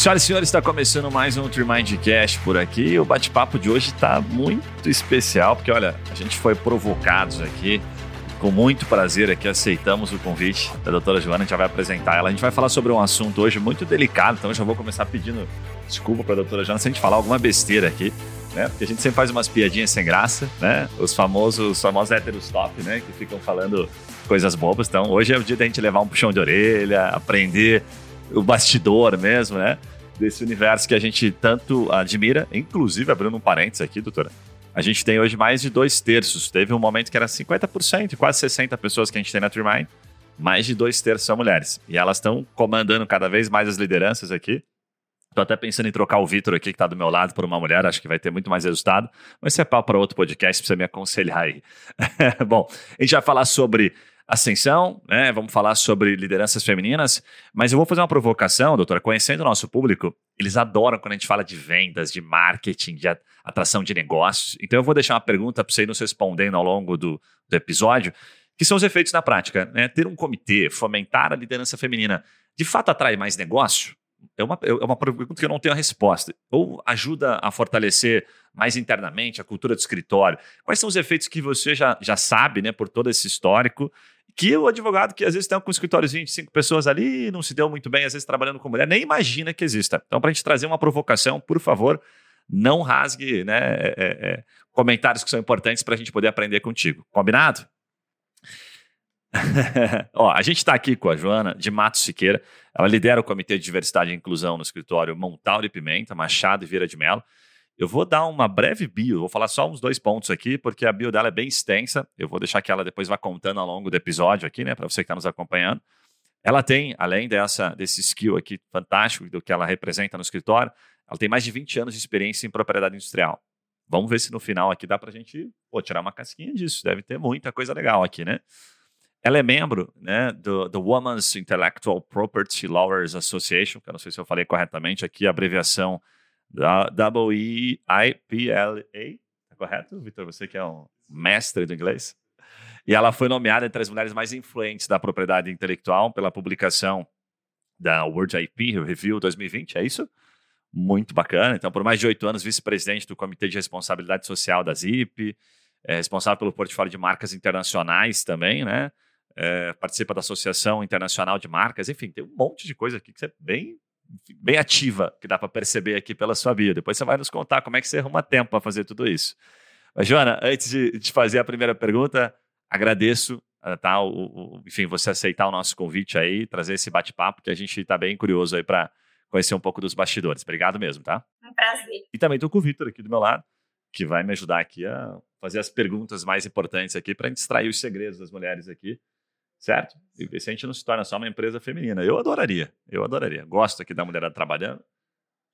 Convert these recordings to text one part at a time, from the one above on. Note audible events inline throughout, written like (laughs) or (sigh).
Senhoras e senhores, está começando mais um Tremindcast por aqui. O bate-papo de hoje está muito especial, porque olha, a gente foi provocados aqui. Com muito prazer aqui aceitamos o convite da doutora Joana, a gente vai apresentar ela. A gente vai falar sobre um assunto hoje muito delicado, então eu já vou começar pedindo desculpa para a doutora Joana se a gente falar alguma besteira aqui, né? Porque a gente sempre faz umas piadinhas sem graça, né? Os famosos, os famosos héteros top, né? Que ficam falando coisas bobas. Então hoje é o dia da gente levar um puxão de orelha, aprender o bastidor mesmo, né? Desse universo que a gente tanto admira. Inclusive, abrindo um parênteses aqui, doutora. A gente tem hoje mais de dois terços. Teve um momento que era 50%, quase 60 pessoas que a gente tem na Trimind. Mais de dois terços são mulheres. E elas estão comandando cada vez mais as lideranças aqui. Tô até pensando em trocar o Vitor aqui, que tá do meu lado, por uma mulher. Acho que vai ter muito mais resultado. Mas isso é pau para outro podcast, você me aconselhar aí. (laughs) Bom, a gente vai falar sobre ascensão, né? Vamos falar sobre lideranças femininas, mas eu vou fazer uma provocação, doutora. Conhecendo o nosso público, eles adoram quando a gente fala de vendas, de marketing, de atração de negócios. Então eu vou deixar uma pergunta para você ir nos respondendo ao longo do, do episódio, que são os efeitos na prática. Né? Ter um comitê, fomentar a liderança feminina, de fato atrai mais negócio? É uma, é uma pergunta que eu não tenho a resposta. Ou ajuda a fortalecer mais internamente a cultura do escritório? Quais são os efeitos que você já, já sabe, né, por todo esse histórico, que o advogado que às vezes tem com um escritóriozinho de cinco pessoas ali, não se deu muito bem, às vezes trabalhando com mulher, nem imagina que exista. Então, para a gente trazer uma provocação, por favor, não rasgue né, é, é, é comentários que são importantes para a gente poder aprender contigo. Combinado? (laughs) Ó, a gente está aqui com a Joana de Matos Siqueira. Ela lidera o Comitê de Diversidade e Inclusão no escritório Montauro e Pimenta, Machado e Vieira de Mello. Eu vou dar uma breve bio, vou falar só uns dois pontos aqui, porque a bio dela é bem extensa. Eu vou deixar que ela depois vá contando ao longo do episódio aqui, né, para você que está nos acompanhando. Ela tem, além dessa, desse skill aqui fantástico do que ela representa no escritório, ela tem mais de 20 anos de experiência em propriedade industrial. Vamos ver se no final aqui dá para a gente pô, tirar uma casquinha disso. Deve ter muita coisa legal aqui, né? Ela é membro né, do, do Women's Intellectual Property Lawyers Association, que eu não sei se eu falei corretamente aqui, a abreviação W-E-I-P-L-A, tá correto, Vitor? Você que é um mestre do inglês. E ela foi nomeada entre as mulheres mais influentes da propriedade intelectual pela publicação da World IP Review 2020, é isso? Muito bacana. Então, por mais de oito anos, vice-presidente do Comitê de Responsabilidade Social da ZIP, é responsável pelo portfólio de marcas internacionais também, né? É, participa da Associação Internacional de Marcas, enfim, tem um monte de coisa aqui que você é bem bem ativa, que dá para perceber aqui pela sua vida. Depois você vai nos contar como é que você arruma tempo para fazer tudo isso. Mas, Joana, antes de, de fazer a primeira pergunta, agradeço uh, tá, o, o, enfim, você aceitar o nosso convite aí, trazer esse bate-papo, que a gente está bem curioso aí para conhecer um pouco dos bastidores. Obrigado mesmo, tá? Um prazer. E também estou com o Vitor aqui do meu lado, que vai me ajudar aqui a fazer as perguntas mais importantes aqui para a gente extrair os segredos das mulheres aqui certo? E se a gente não se torna só uma empresa feminina. Eu adoraria, eu adoraria. Gosto aqui da mulherada trabalhando,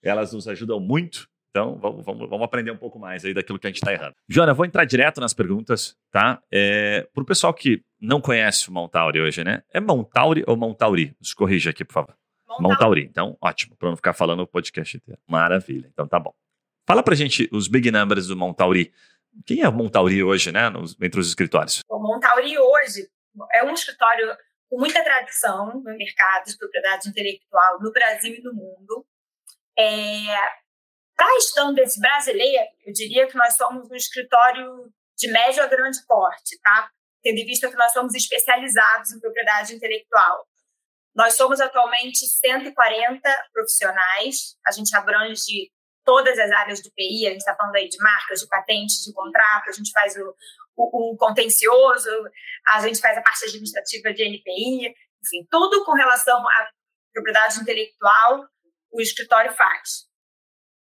elas nos ajudam muito. Então, vamos, vamos, vamos aprender um pouco mais aí daquilo que a gente está errando. Joana, vou entrar direto nas perguntas, tá? É, Para o pessoal que não conhece o Montauri hoje, né? É Montauri ou Montauri? Nos corrija aqui, por favor. Montauri. Montauri. Então, ótimo, para não ficar falando o podcast inteiro. Maravilha. Então, tá bom. Fala pra gente os big numbers do Montauri. Quem é o Montauri hoje, né? Nos, entre os escritórios? O Montauri hoje é um escritório com muita tradição no mercado de propriedade intelectual no Brasil e no mundo. É, Para a brasileira, eu diria que nós somos um escritório de médio a grande porte, tá? tendo em vista que nós somos especializados em propriedade intelectual. Nós somos atualmente 140 profissionais, a gente abrange todas as áreas do PI, a gente está falando aí de marcas, de patentes, de contrato, a gente faz o, o, o, contencioso, a gente faz a parte administrativa de NPI, enfim, tudo com relação à propriedade intelectual, o escritório faz.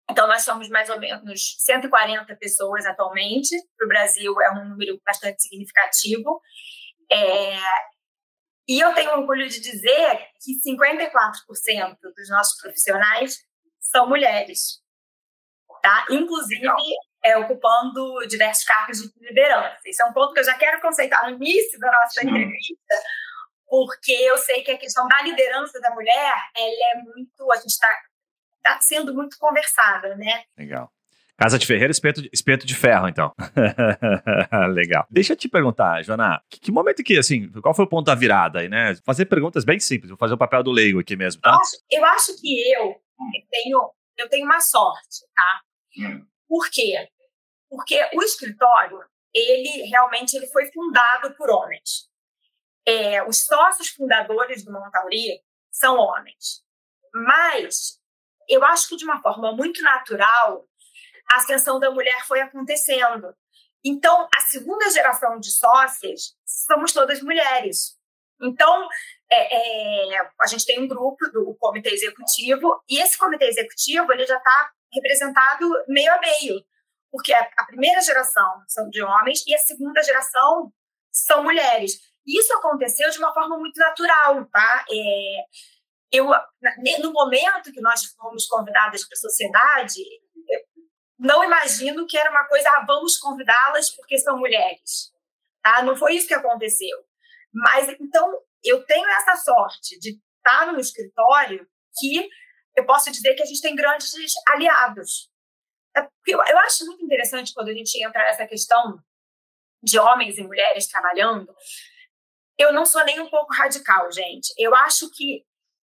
Então, nós somos mais ou menos 140 pessoas atualmente, para o Brasil é um número bastante significativo. É, e eu tenho orgulho de dizer que 54% dos nossos profissionais são mulheres. Tá? Inclusive, é, ocupando diversos cargos de liderança. Isso é um ponto que eu já quero conceitar no início da nossa entrevista, porque eu sei que a questão da liderança da mulher, ela é muito, a gente está tá sendo muito conversada, né? Legal. Casa de Ferreira, espeto de, espeto de ferro, então. (laughs) Legal. Deixa eu te perguntar, Joana, que, que, momento que, assim, qual foi o ponto da virada aí, né? Fazer perguntas bem simples, vou fazer o papel do leigo aqui mesmo, tá? Eu acho, eu acho que eu, eu tenho, eu tenho uma sorte, tá? Hum. Por quê? Porque o escritório, ele realmente ele foi fundado por homens. É, os sócios fundadores do Montauri são homens. Mas eu acho que de uma forma muito natural, a ascensão da mulher foi acontecendo. Então, a segunda geração de sócias somos todas mulheres. Então, é, é, a gente tem um grupo do comitê executivo e esse comitê executivo ele já está representado meio a meio, porque a, primeira geração são de homens e a segunda geração são mulheres. Isso aconteceu de uma forma muito natural, tá? É, eu, no momento que nós fomos convidadas para a sociedade, não imagino que era uma coisa, ah, vamos convidá-las porque são mulheres. Tá? Não foi isso que aconteceu. Mas, então, eu tenho essa sorte de estar no escritório que eu posso dizer que a gente tem grandes aliados. É eu, eu acho muito interessante quando a gente entra nessa questão de homens e mulheres trabalhando. Eu não sou nem um pouco radical, gente. Eu acho que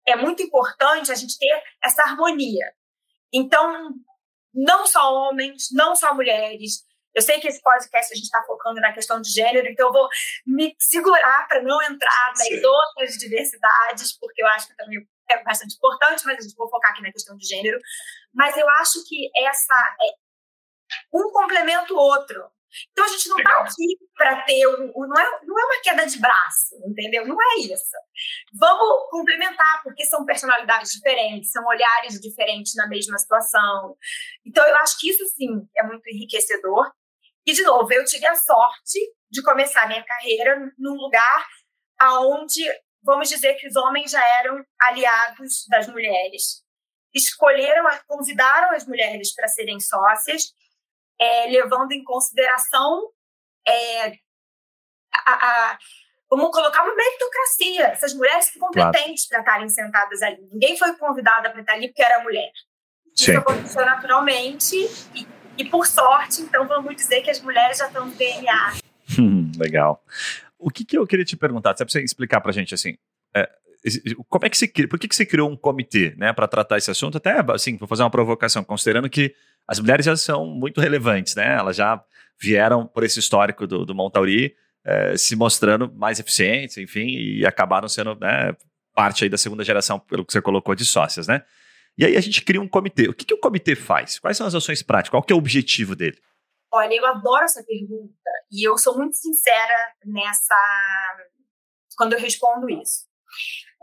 é muito importante a gente ter essa harmonia. Então, não só homens, não só mulheres. Eu sei que esse podcast a gente está focando na questão de gênero, então eu vou me segurar para não entrar nas Sim. outras diversidades, porque eu acho que também é bastante importante, mas a gente vai focar aqui na questão de gênero. Mas eu acho que essa é um complementa o outro. Então a gente não está aqui para ter um, um, não, é, não é uma queda de braço, entendeu? Não é isso. Vamos complementar, porque são personalidades diferentes, são olhares diferentes na mesma situação. Então eu acho que isso sim é muito enriquecedor. E de novo, eu tive a sorte de começar minha carreira num lugar aonde, vamos dizer que os homens já eram aliados das mulheres. Escolheram, convidaram as mulheres para serem sócias é, levando em consideração é, a, a, vamos colocar uma meritocracia. Essas mulheres são competentes claro. para estarem sentadas ali. Ninguém foi convidada para estar ali porque era mulher. Sim. Isso aconteceu naturalmente e, e, por sorte, então vamos dizer que as mulheres já estão no DNA. Hum, legal. O que, que eu queria te perguntar, você explicar para a gente assim, é, como é que se por que, que se criou um comitê, né, para tratar esse assunto? Até assim, vou fazer uma provocação, considerando que as mulheres já são muito relevantes, né? Elas já vieram por esse histórico do, do Montauri eh, se mostrando mais eficientes, enfim, e acabaram sendo né, parte aí da segunda geração, pelo que você colocou, de sócias, né? E aí a gente cria um comitê. O que, que o comitê faz? Quais são as ações práticas? Qual que é o objetivo dele? Olha, eu adoro essa pergunta e eu sou muito sincera nessa quando eu respondo isso.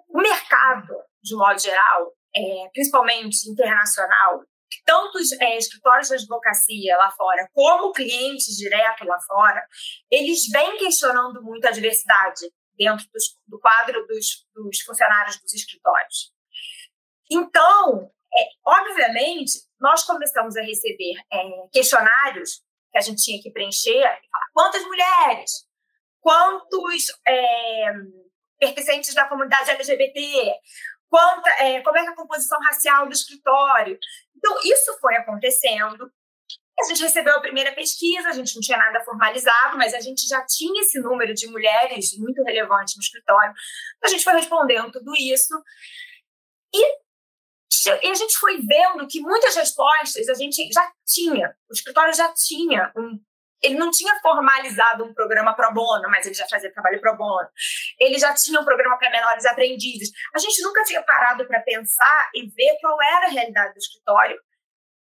O mercado, de modo geral, é, principalmente internacional, tantos é, escritórios de advocacia lá fora, como clientes direto lá fora, eles vêm questionando muito a diversidade dentro dos, do quadro dos, dos, funcionários dos escritórios. Então, é, obviamente, nós começamos a receber é, questionários que a gente tinha que preencher, quantas mulheres, quantos é, pertencentes da comunidade LGBT, quanta, é, como é a composição racial do escritório. Então, isso foi acontecendo. A gente recebeu a primeira pesquisa, a gente não tinha nada formalizado, mas a gente já tinha esse número de mulheres muito relevante no escritório. A gente foi respondendo tudo isso. E, e a gente foi vendo que muitas respostas a gente já tinha, o escritório já tinha um ele não tinha formalizado um programa pro bono, mas ele já fazia trabalho pro bono. Ele já tinha um programa para menores aprendizes. A gente nunca tinha parado para pensar e ver qual era a realidade do escritório.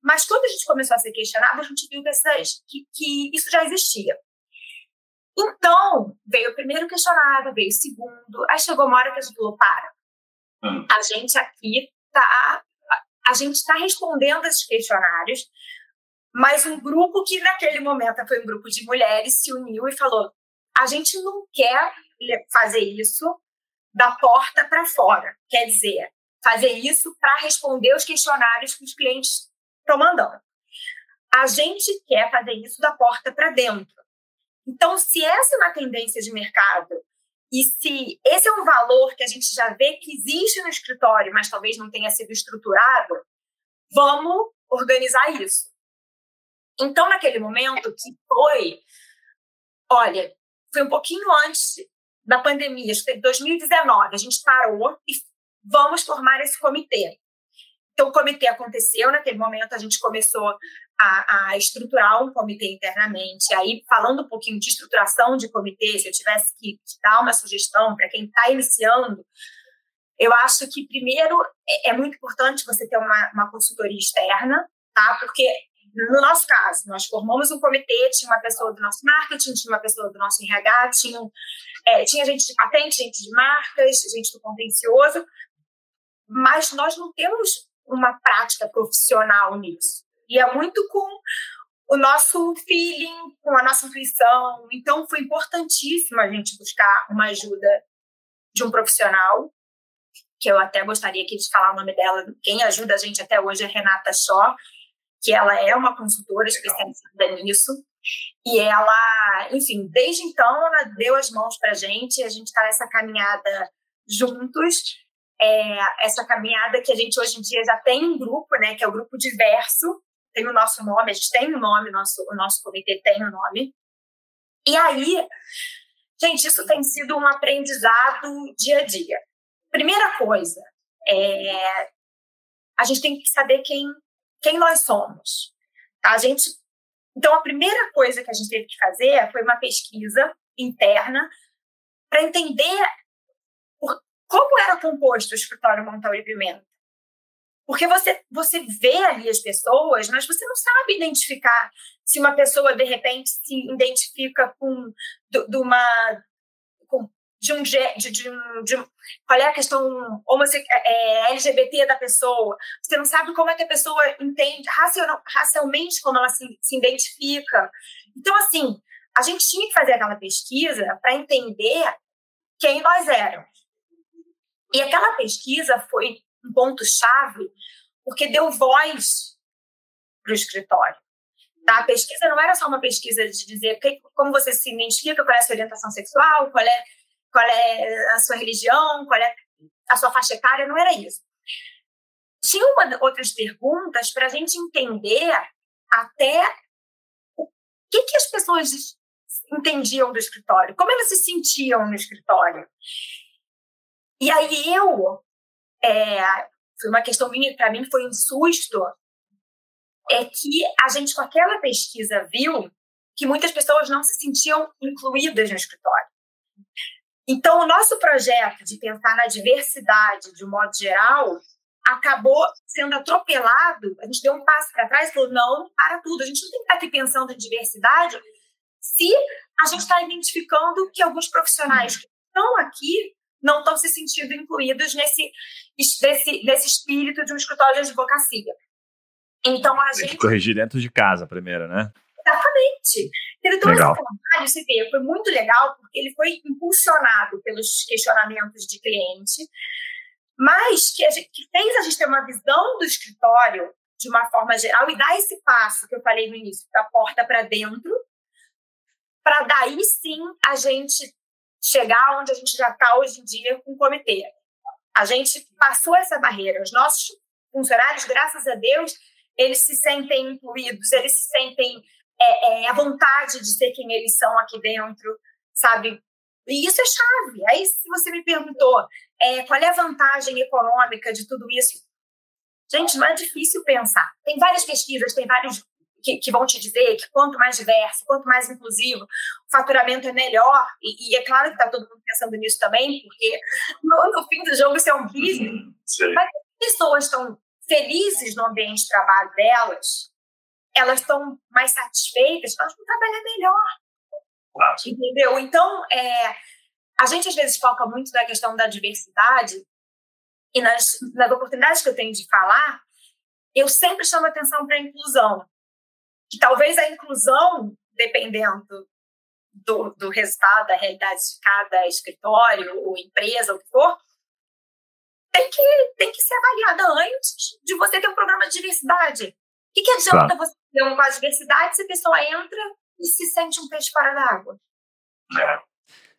Mas quando a gente começou a ser questionado, a gente viu que, essas, que, que isso já existia. Então, veio o primeiro questionário, veio o segundo. Aí chegou uma hora que a gente falou: para. Hum. A gente aqui tá. A gente está respondendo esses questionários, mas um grupo que naquele momento foi um grupo de mulheres se uniu e falou: a gente não quer fazer isso da porta para fora. Quer dizer, fazer isso para responder os questionários que os clientes estão mandando. A gente quer fazer isso da porta para dentro. Então, se essa é uma tendência de mercado e se esse é um valor que a gente já vê que existe no escritório, mas talvez não tenha sido estruturado, vamos organizar isso. Então, naquele momento que foi, olha, foi um pouquinho antes da pandemia, acho que foi 2019, a gente parou e vamos formar esse comitê. Então, o comitê aconteceu, naquele momento a gente começou a, a, estruturar um comitê internamente. Aí, falando um pouquinho de estruturação de comitê, se eu tivesse que dar uma sugestão para quem está iniciando, eu acho que, primeiro, é, é, muito importante você ter uma, uma consultoria externa, tá? Porque, no nosso caso, nós formamos um comitê, tinha uma pessoa do nosso marketing, tinha uma pessoa do nosso RH, tinha, é, tinha gente de patente, gente de marcas, gente do contencioso, mas nós não temos uma prática profissional nisso. E é muito com o nosso feeling, com a nossa intuição. Então, foi importantíssimo a gente buscar uma ajuda de um profissional, que eu até gostaria aqui de falar o nome dela. Quem ajuda a gente até hoje é Renata Shaw, que ela é uma consultora especializada nisso. E ela, enfim, desde então, ela deu as mãos para a gente, a gente está nessa caminhada juntos é, essa caminhada que a gente hoje em dia já tem um grupo, né, que é o grupo diverso, tem o nosso nome, a gente tem um nome, nosso, o nosso comitê tem um nome. E aí, gente, isso tem sido um aprendizado dia a dia. Primeira coisa, é, a gente tem que saber quem, quem nós somos. Tá? A gente, então, a primeira coisa que a gente teve que fazer foi uma pesquisa interna para entender como era composto o escritório Montal e Pimenta? Porque você, você vê ali as pessoas, mas você não sabe identificar se uma pessoa, de repente, se identifica com de uma. Com, de um, de, de, de, qual é a questão é, LGBT da pessoa. Você não sabe como é que a pessoa entende racial, racialmente como ela se, se identifica. Então, assim, a gente tinha que fazer aquela pesquisa para entender quem nós éramos. E aquela pesquisa foi um ponto-chave, porque deu voz para o escritório. Tá? A pesquisa não era só uma pesquisa de dizer que, como você se identifica, qual é a sua orientação sexual, qual é, qual é a sua religião, qual é a sua faixa etária, não era isso. Tinha uma, outras perguntas para a gente entender até o que, que as pessoas entendiam do escritório, como elas se sentiam no escritório. E aí eu, é, foi uma questão minha, para mim foi um susto, é que a gente com aquela pesquisa viu que muitas pessoas não se sentiam incluídas no escritório. Então, o nosso projeto de pensar na diversidade de um modo geral acabou sendo atropelado. A gente deu um passo para trás e falou: não, para tudo. A gente não tem que estar aqui pensando em diversidade se a gente está identificando que alguns profissionais que estão aqui não estão se sentindo incluídos nesse, nesse, nesse espírito de um escritório de advocacia. Então, a Tem gente... que corrigir dentro de casa primeiro, né? Exatamente. Então, legal. esse trabalho, você vê, foi muito legal, porque ele foi impulsionado pelos questionamentos de cliente, mas que, gente, que fez a gente ter uma visão do escritório de uma forma geral e dar esse passo que eu falei no início, da porta para dentro, para daí sim a gente chegar onde a gente já está hoje em dia com o comitê. A gente passou essa barreira. Os nossos funcionários, graças a Deus, eles se sentem incluídos, eles se sentem é, é, à vontade de ser quem eles são aqui dentro, sabe? E isso é chave. Aí, se você me perguntou é, qual é a vantagem econômica de tudo isso, gente, não é difícil pensar. Tem várias pesquisas, tem vários que, que, vão te dizer que quanto mais diverso, quanto mais inclusivo, o faturamento é melhor. E, e é claro que está todo mundo pensando nisso também, porque no, no, fim do jogo isso é um business. Sim. Mas as pessoas estão felizes no ambiente de trabalho delas, elas estão mais satisfeitas, elas vão trabalhar melhor. Claro. Entendeu? Então, é, a gente às vezes foca muito na questão da diversidade e nas, nas oportunidades que eu tenho de falar, eu sempre chamo atenção para a inclusão que talvez a inclusão, dependendo do, do resultado, da realidade de cada escritório ou empresa, o que for, tem que, tem que ser avaliada antes de você ter um programa de diversidade. O que, que adianta claro. você ter um com diversidade se a pessoa entra e se sente um peixe fora d'água? É.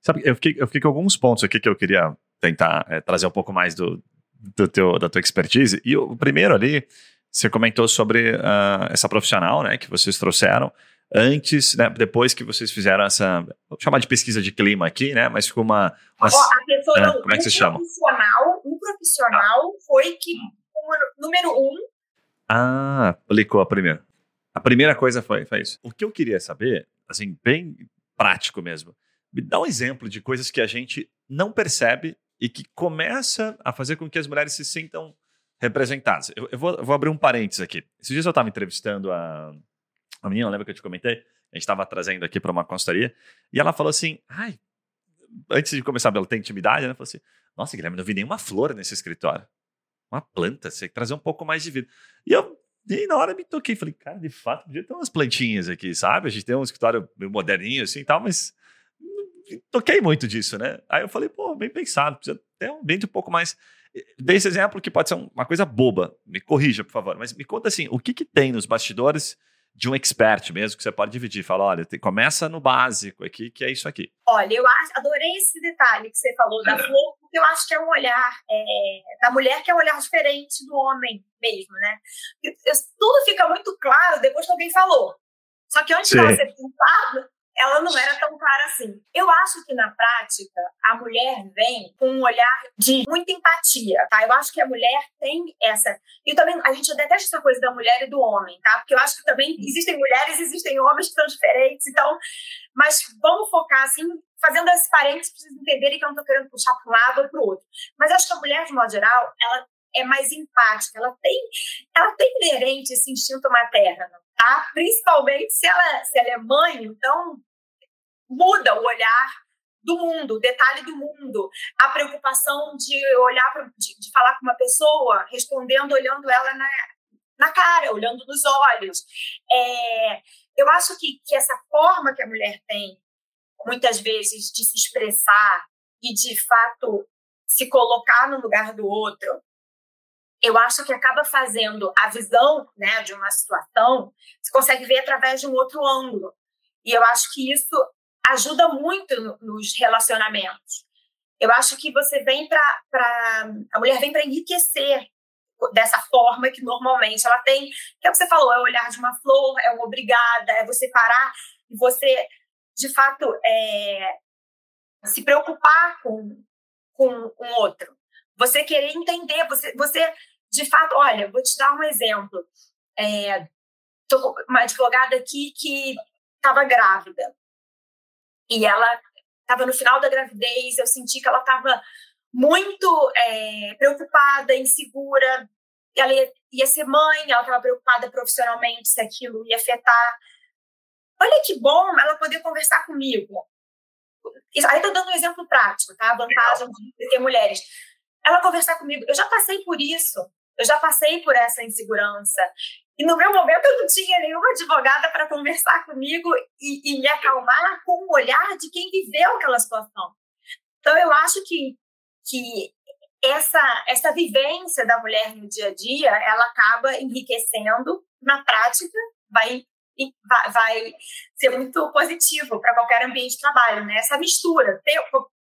Sabe, eu fiquei, eu fiquei com alguns pontos aqui que eu queria tentar é, trazer um pouco mais do, do teu, da tua expertise. E o primeiro ali você comentou sobre uh, essa profissional, né, que vocês trouxeram antes, né, depois que vocês fizeram essa, vou chamar de pesquisa de clima aqui, né, mas ficou uma, uma a pessoa, é, não, como é que um se chama? Profissional, um profissional foi que número um. Ah, aplicou a primeira. A primeira coisa foi, foi isso. O que eu queria saber, assim, bem prático mesmo, me dá um exemplo de coisas que a gente não percebe e que começa a fazer com que as mulheres se sintam representadas. Eu, eu, vou, eu vou, abrir um parênteses aqui. Esses dias eu estava entrevistando a, a menina, lembra que eu te comentei? A gente estava trazendo aqui para uma consultoria e ela falou assim: ai, antes de começar, ela tem intimidade, né? Falou assim: nossa, Guilherme, não vi nenhuma flor nesse escritório. Uma planta, você tem que trazer um pouco mais de vida. E eu, e na hora me toquei, falei, cara, de fato, podia ter umas plantinhas aqui, sabe? A gente tem um escritório meio moderninho assim e tal, mas toquei muito disso, né? Aí eu falei, pô, bem pensado, precisa ter um ambiente um pouco mais. Dei esse exemplo que pode ser uma coisa boba, me corrija, por favor, mas me conta assim, o que, que tem nos bastidores de um expert mesmo, que você pode dividir. Fala, olha, começa no básico aqui, que é isso aqui. Olha, eu acho, adorei esse detalhe que você falou da (laughs) flor, porque eu acho que é um olhar é, da mulher que é um olhar diferente do homem mesmo, né? Tudo fica muito claro depois que alguém falou. Só que antes de ela ser pintado, ela não era tão clara assim. Eu acho que na prática a mulher vem com um olhar de muita empatia, tá? Eu acho que a mulher tem essa. E também a gente detesta essa coisa da mulher e do homem, tá? Porque eu acho que também existem mulheres, existem homens que são diferentes, então. Mas vamos focar assim, fazendo esse parênteses para vocês entenderem que eu não estou querendo puxar para um lado ou para o outro. Mas acho que a mulher, de modo geral, ela é mais empática, ela tem, ela tem inerente esse instinto materno, tá? Principalmente se ela, se ela é mãe, então muda o olhar do mundo, o detalhe do mundo, a preocupação de olhar, pra, de, de, falar com uma pessoa, respondendo, olhando ela na, na cara, olhando nos olhos. É, eu acho que, que essa forma que a mulher tem, muitas vezes, de se expressar e, de fato, se colocar no lugar do outro, eu acho que acaba fazendo a visão né, de uma situação, se consegue ver através de um outro ângulo. E eu acho que isso ajuda muito no, nos relacionamentos. Eu acho que você vem para. A mulher vem para enriquecer dessa forma que normalmente ela tem, que é o que você falou, é o olhar de uma flor, é uma obrigada, é você parar e você, de fato, é, se preocupar com, com um outro. Você querer entender, você, você, de fato, olha, vou te dar um exemplo. É, com uma advogada aqui que estava grávida. E ela estava no final da gravidez, eu senti que ela estava muito é, preocupada, insegura. Ela ia, ia ser mãe, ela estava preocupada profissionalmente se aquilo ia afetar. Olha que bom ela poder conversar comigo. Aí estou dando um exemplo prático, tá? A vantagem de ter mulheres. Ela conversar comigo. Eu já passei por isso. Eu já passei por essa insegurança. E no meu momento eu não tinha nenhuma advogada para conversar comigo e, e, me acalmar com o olhar de quem viveu aquela situação. Então eu acho que, que essa, essa vivência da mulher no dia a dia, ela acaba enriquecendo, na prática, vai, vai, ser muito positivo para qualquer ambiente de trabalho, né? Essa mistura, ter,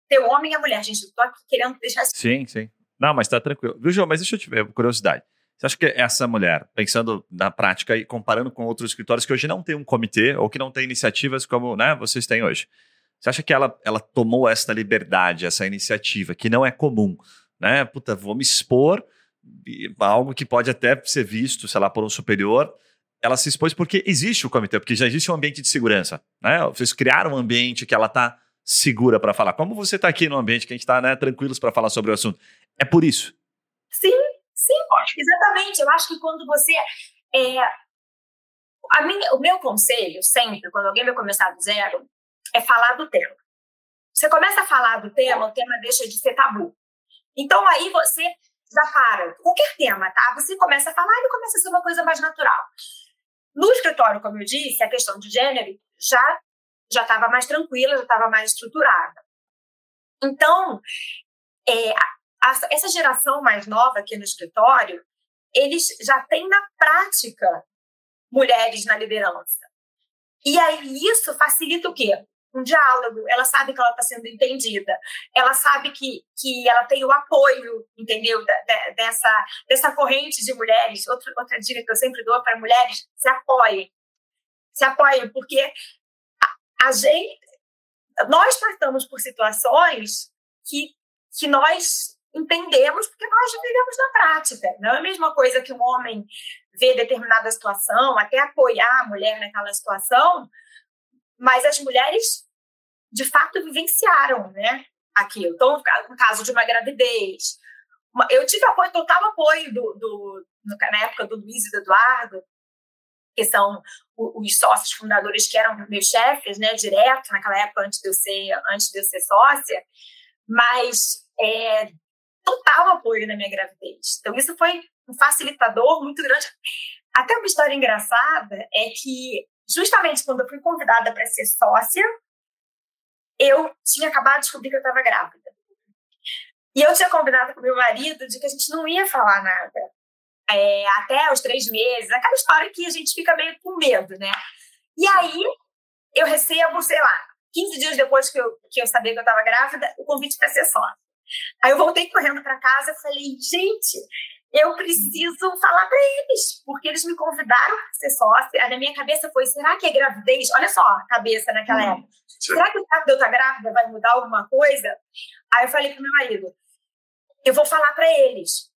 ter o homem e a mulher. Gente, eu estou aqui querendo deixar... Sim, sim. Não, mas tá tranquilo. Viu, João? Mas deixa eu te ver, curiosidade. Você acha que essa mulher, pensando na prática e comparando com outros escritórios que hoje não tem um comitê ou que não tem iniciativas como né, vocês têm hoje, você acha que ela, ela tomou essa liberdade, essa iniciativa, que não é comum, né? Puta, vou me expor algo que pode até ser visto, sei lá, por um superior. Ela se expôs porque existe o comitê, porque já existe um ambiente de segurança, né? Vocês criaram um ambiente que ela está segura para falar. Como você está aqui no ambiente que a gente está né, tranquilos para falar sobre o assunto? É por isso. Sim, Sim, exatamente. Eu acho que quando você. É, a minha, o meu conselho, sempre, quando alguém vai começar do zero, é falar do tema. Você começa a falar do tema, o tema deixa de ser tabu. Então aí você já para. Qualquer tema, tá? Você começa a falar e começa a ser uma coisa mais natural. No escritório, como eu disse, a questão de gênero já já estava mais tranquila, já estava mais estruturada. Então, é, essa geração mais nova aqui no escritório, eles já têm na prática mulheres na liderança. E aí isso facilita o quê? Um diálogo. Ela sabe que ela está sendo entendida. Ela sabe que, que ela tem o apoio, entendeu? dessa, dessa corrente de mulheres. Outra, outra dica que eu sempre dou para mulheres: se apoiem. Se apoiem, porque a, a gente. Nós passamos por situações que, que nós entendemos porque nós vivemos na prática. Não é a mesma coisa que um homem vê determinada situação, até apoiar a mulher naquela situação, mas as mulheres de fato vivenciaram, né, aquilo. Então, no caso de uma gravidez, eu tive apoio, total apoio do, do, na época do Luiz e do Eduardo, que são os sócios fundadores que eram meus chefes, né, direto naquela época antes de eu ser antes de eu ser sócia, mas é, total apoio na minha gravidez. Então isso foi um facilitador muito grande. Até uma história engraçada é que justamente quando eu fui convidada para ser sócia, eu tinha acabado de descobrir que eu estava grávida. E eu tinha combinado com meu marido de que a gente não ia falar nada é, até os três meses, aquela história que a gente fica meio com medo, né? E aí eu recebo, sei lá, 15 dias depois que eu, que eu sabia que eu estava grávida, o convite para ser sócia. Aí eu voltei correndo para casa e falei, gente, eu preciso falar para eles, porque eles me convidaram para ser sócia. Aí na minha cabeça foi, será que é gravidez? Olha só a cabeça naquela hum, época. Será que o fato de eu estar grávida vai mudar alguma coisa? Aí eu falei para meu marido, eu vou falar para eles.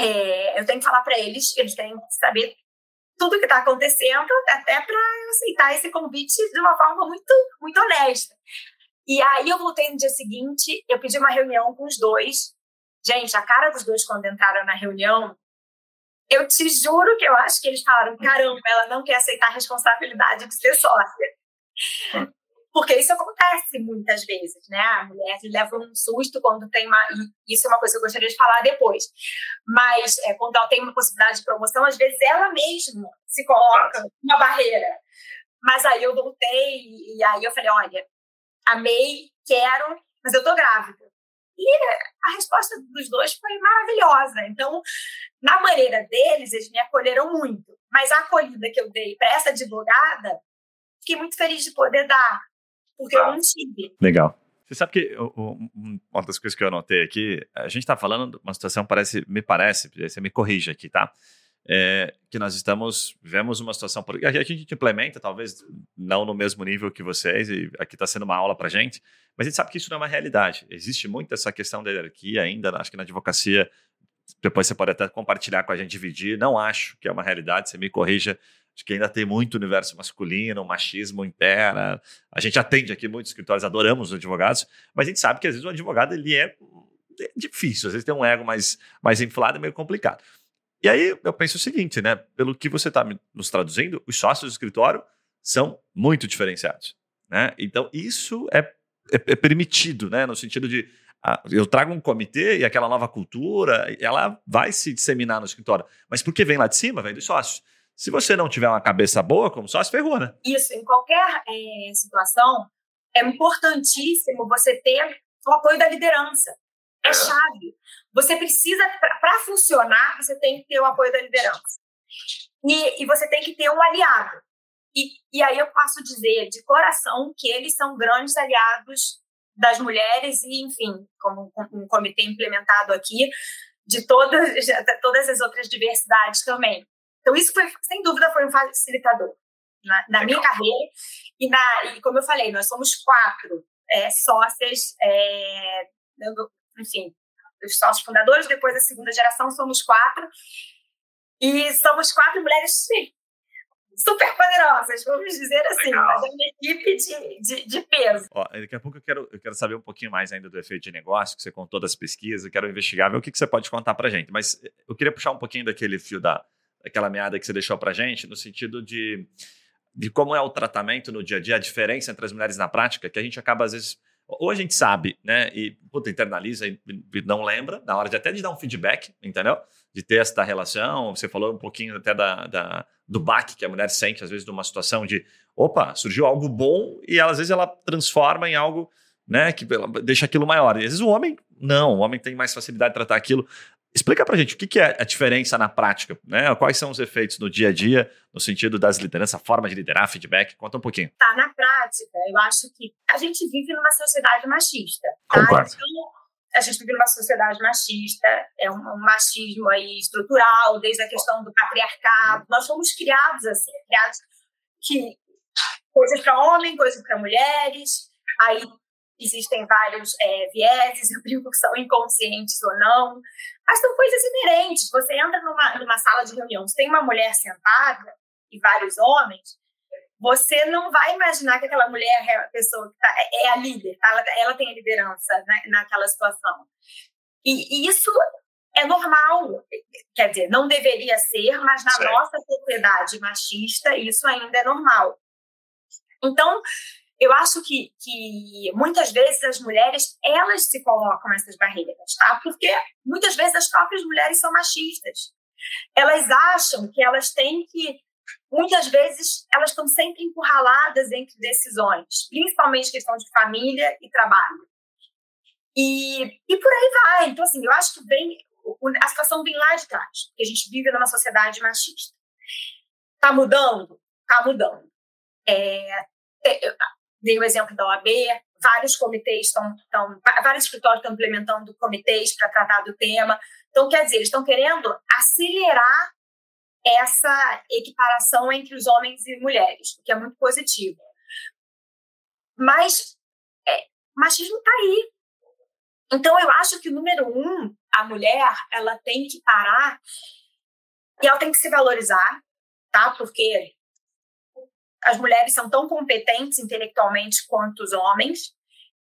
É, eu tenho que falar para eles, eles têm que saber tudo o que está acontecendo, até para aceitar esse convite de uma forma muito, muito honesta. E aí eu voltei no dia seguinte, eu pedi uma reunião com os dois. Gente, a cara dos dois quando entraram na reunião, eu te juro que eu acho que eles falaram: caramba, ela não quer aceitar a responsabilidade de ser sócia. Porque isso acontece muitas vezes, né? A mulher leva um susto quando tem uma. E isso é uma coisa que eu gostaria de falar depois. Mas é, quando ela tem uma possibilidade de promoção, às vezes ela mesma se coloca uma barreira. Mas aí eu voltei e aí eu falei: olha, amei, quero, mas eu tô grávida. E a resposta dos dois foi maravilhosa. Então, na maneira deles, eles me acolheram muito. Mas a acolhida que eu dei para essa advogada, fiquei muito feliz de poder dar porque eu não tive. Legal. Você sabe que uma das coisas que eu anotei aqui, a gente está falando de uma situação, parece, me parece, você me corrija aqui, tá? É, que nós estamos, vivemos uma situação, porque a gente implementa, talvez não no mesmo nível que vocês, e aqui está sendo uma aula para gente, mas a gente sabe que isso não é uma realidade. Existe muito essa questão da hierarquia ainda, acho que na advocacia, depois você pode até compartilhar com a gente, dividir, não acho que é uma realidade, você me corrija Acho que ainda tem muito universo masculino, machismo impera. A gente atende aqui muitos escritórios, adoramos os advogados, mas a gente sabe que às vezes o advogado ele é, é difícil, às vezes tem um ego mais, mais inflado, é meio complicado. E aí eu penso o seguinte, né? Pelo que você está nos traduzindo, os sócios do escritório são muito diferenciados, né? Então isso é, é, é permitido, né? No sentido de ah, eu trago um comitê e aquela nova cultura, ela vai se disseminar no escritório. Mas porque vem lá de cima, vem dos sócios. Se você não tiver uma cabeça boa, como só se ferrou, né? Isso, em qualquer é, situação, é importantíssimo você ter o apoio da liderança. É, é. chave. Você precisa, para funcionar, você tem que ter o apoio da liderança. E, e você tem que ter um aliado. E, e aí eu posso dizer de coração que eles são grandes aliados das mulheres e, enfim, como um comitê implementado aqui, de todas, de todas as outras diversidades também. Então, isso foi, sem dúvida, foi um facilitador na, na minha carreira. E, na, e, como eu falei, nós somos quatro é, sócias, é, enfim, os sócios fundadores, depois a segunda geração somos quatro. E somos quatro mulheres sim, super poderosas, vamos dizer assim, Legal. mas é uma equipe de, de, de, peso. Ó, daqui a pouco eu quero, eu quero saber um pouquinho mais ainda do efeito de negócio, que você contou das pesquisas, eu quero investigar, ver o que, que você pode contar para gente. Mas eu queria puxar um pouquinho daquele fio da, aquela meada que você deixou para gente, no sentido de, de como é o tratamento no dia a dia, a diferença entre as mulheres na prática, que a gente acaba, às vezes, ou a gente sabe, né, e puta, internaliza e não lembra, na hora de até de dar um feedback, entendeu? De ter essa relação, você falou um pouquinho até da, da do baque que a mulher sente, às vezes, numa situação de, opa, surgiu algo bom e ela, às vezes ela transforma em algo né, que deixa aquilo maior. E às vezes o homem, não, o homem tem mais facilidade de tratar aquilo. Explica para gente o que é a diferença na prática, né? Quais são os efeitos no dia a dia, no sentido das lideranças, a forma de liderar, feedback? Conta um pouquinho. Tá, na prática, eu acho que a gente vive numa sociedade machista. Tá? Concordo. Então, a gente vive numa sociedade machista, é um, um, machismo aí estrutural, desde a questão do patriarcado. Nós fomos criados assim, criados que coisas para homem, coisas para mulheres. Aí existem vários é, vieses, (laughs) eu brinco que são inconscientes ou não, mas são coisas inerentes. Você entra numa, numa sala de reunião, se tem uma mulher sentada e vários homens, você não vai imaginar que aquela mulher é a pessoa que tá, é a líder, tá? ela, ela, tem a liderança né, naquela situação. E, e, isso é normal, quer dizer, não deveria ser, mas na nossa sociedade machista isso ainda é normal. Então, eu acho que, que muitas vezes as mulheres elas se colocam essas barreiras, tá? Porque muitas vezes as próprias mulheres são machistas. Elas acham que elas têm que muitas vezes elas estão sempre encurraladas entre decisões, principalmente questão de família e trabalho. E, e por aí vai. Então, assim, eu acho que vem, a situação vem lá de trás, porque a gente vive numa sociedade machista. Está mudando? Está mudando. É, dei o exemplo da OAB, vários comitês estão, estão vários escritórios estão implementando comitês para tratar do tema. Então, quer dizer, eles estão querendo acelerar essa equiparação entre os homens e mulheres, o que é muito positivo. Mas é, machismo está aí. Então, eu acho que, número um, a mulher ela tem que parar e ela tem que se valorizar, tá? Porque as mulheres são tão competentes intelectualmente quanto os homens,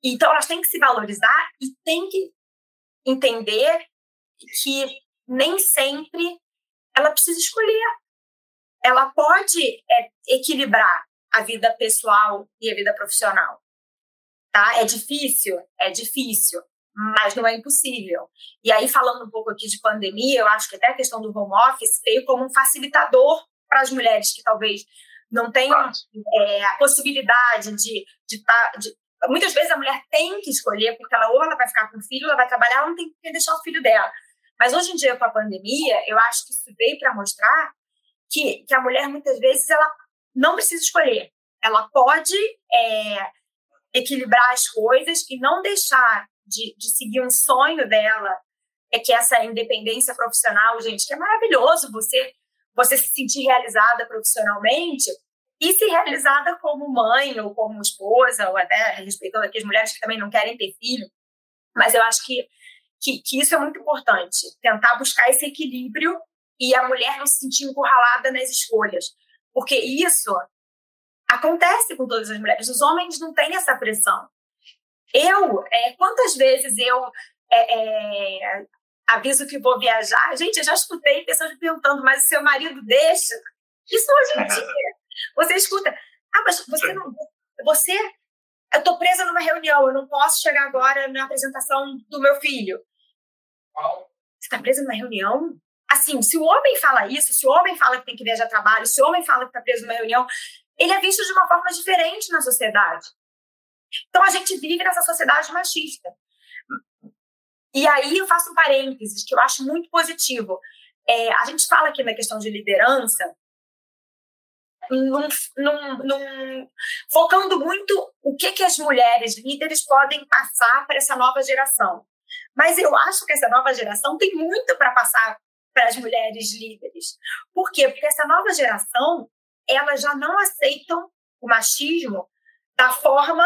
então elas têm que se valorizar e têm que entender que nem sempre ela precisa escolher. Ela pode é, equilibrar a vida pessoal e a vida profissional. Tá? É difícil? É difícil, mas não é impossível. E aí, falando um pouco aqui de pandemia, eu acho que até a questão do home office veio como um facilitador para as mulheres que talvez não tenham é, a possibilidade de, de, tá, muitas vezes a mulher tem que escolher, porque ela ou ela vai ficar com o filho, ela vai trabalhar, ela não tem que deixar o filho dela. Mas hoje em dia, com a pandemia, eu acho que isso veio para mostrar que, que a mulher, muitas vezes, ela não precisa escolher. Ela pode é, equilibrar as coisas e não deixar de, de seguir um sonho dela, é que essa independência profissional, gente, que é maravilhoso você, você se sentir realizada profissionalmente e se realizada como mãe ou como esposa, ou até respeitando aqui as mulheres que também não querem ter filho. Mas eu acho que que, que isso é muito importante, tentar buscar esse equilíbrio e a mulher não se sentir encurralada nas escolhas, porque isso acontece com todas as mulheres. Os homens não têm essa pressão. Eu, é, quantas vezes eu é, é, aviso que vou viajar? Gente, eu já escutei pessoas me perguntando, mas o seu marido deixa? Isso hoje em dia. Você escuta, ah, mas você não. Você. Eu estou presa numa reunião, eu não posso chegar agora na apresentação do meu filho. Você está preso numa reunião? Assim, se o homem fala isso, se o homem fala que tem que viajar a trabalho, se o homem fala que está preso numa reunião, ele é visto de uma forma diferente na sociedade. Então a gente vive nessa sociedade machista. E aí eu faço um parênteses que eu acho muito positivo. É, a gente fala aqui na questão de liderança, num, num, num, focando muito o que, que as mulheres líderes podem passar para essa nova geração. Mas eu acho que essa nova geração tem muito para passar para as mulheres líderes. Por quê? Porque essa nova geração, elas já não aceitam o machismo da forma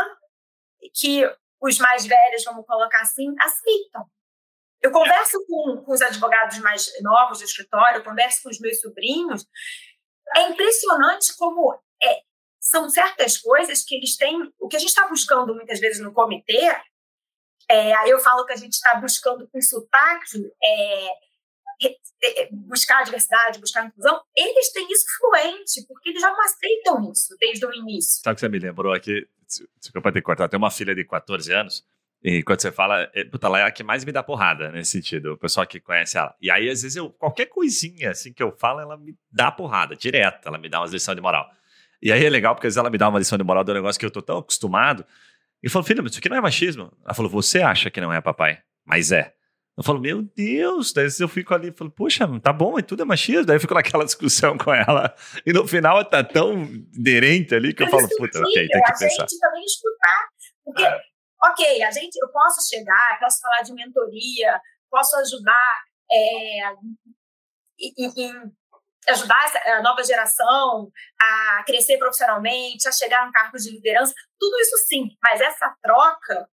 que os mais velhos, vamos colocar assim, aceitam. Eu converso com, com os advogados mais novos do escritório, converso com os meus sobrinhos. É impressionante como é, são certas coisas que eles têm. O que a gente está buscando muitas vezes no comitê é, aí eu falo que a gente está buscando com sotaque é, é, buscar a diversidade, buscar a inclusão, eles têm isso fluente, porque eles já aceitam isso desde o início. Sabe o que você me lembrou aqui? Desculpa ter cortado. Tem uma filha de 14 anos, e quando você fala, é, puta, ela é a que mais me dá porrada nesse sentido, o pessoal que conhece ela. E aí, às vezes, eu, qualquer coisinha assim que eu falo, ela me dá porrada, direto, ela me dá umas lições de moral. E aí é legal, porque às vezes ela me dá uma lição de moral do negócio que eu tô tão acostumado ele falou, filha, mas isso aqui não é machismo. Ela falou, você acha que não é, papai? Mas é. Eu falo, meu Deus, daí eu fico ali, falo, puxa, tá bom, mas tudo é machismo. Daí eu fico naquela (laughs) discussão com ela. E no final tá tão aderente ali que eu falo, puta, ok, tem que pensar. A gente também escutar. Porque, é. Ok, a gente, eu posso chegar, posso falar de mentoria, posso ajudar é, em, em ajudar a nova geração a crescer profissionalmente, a chegar a um cargo de liderança, tudo isso sim, mas essa troca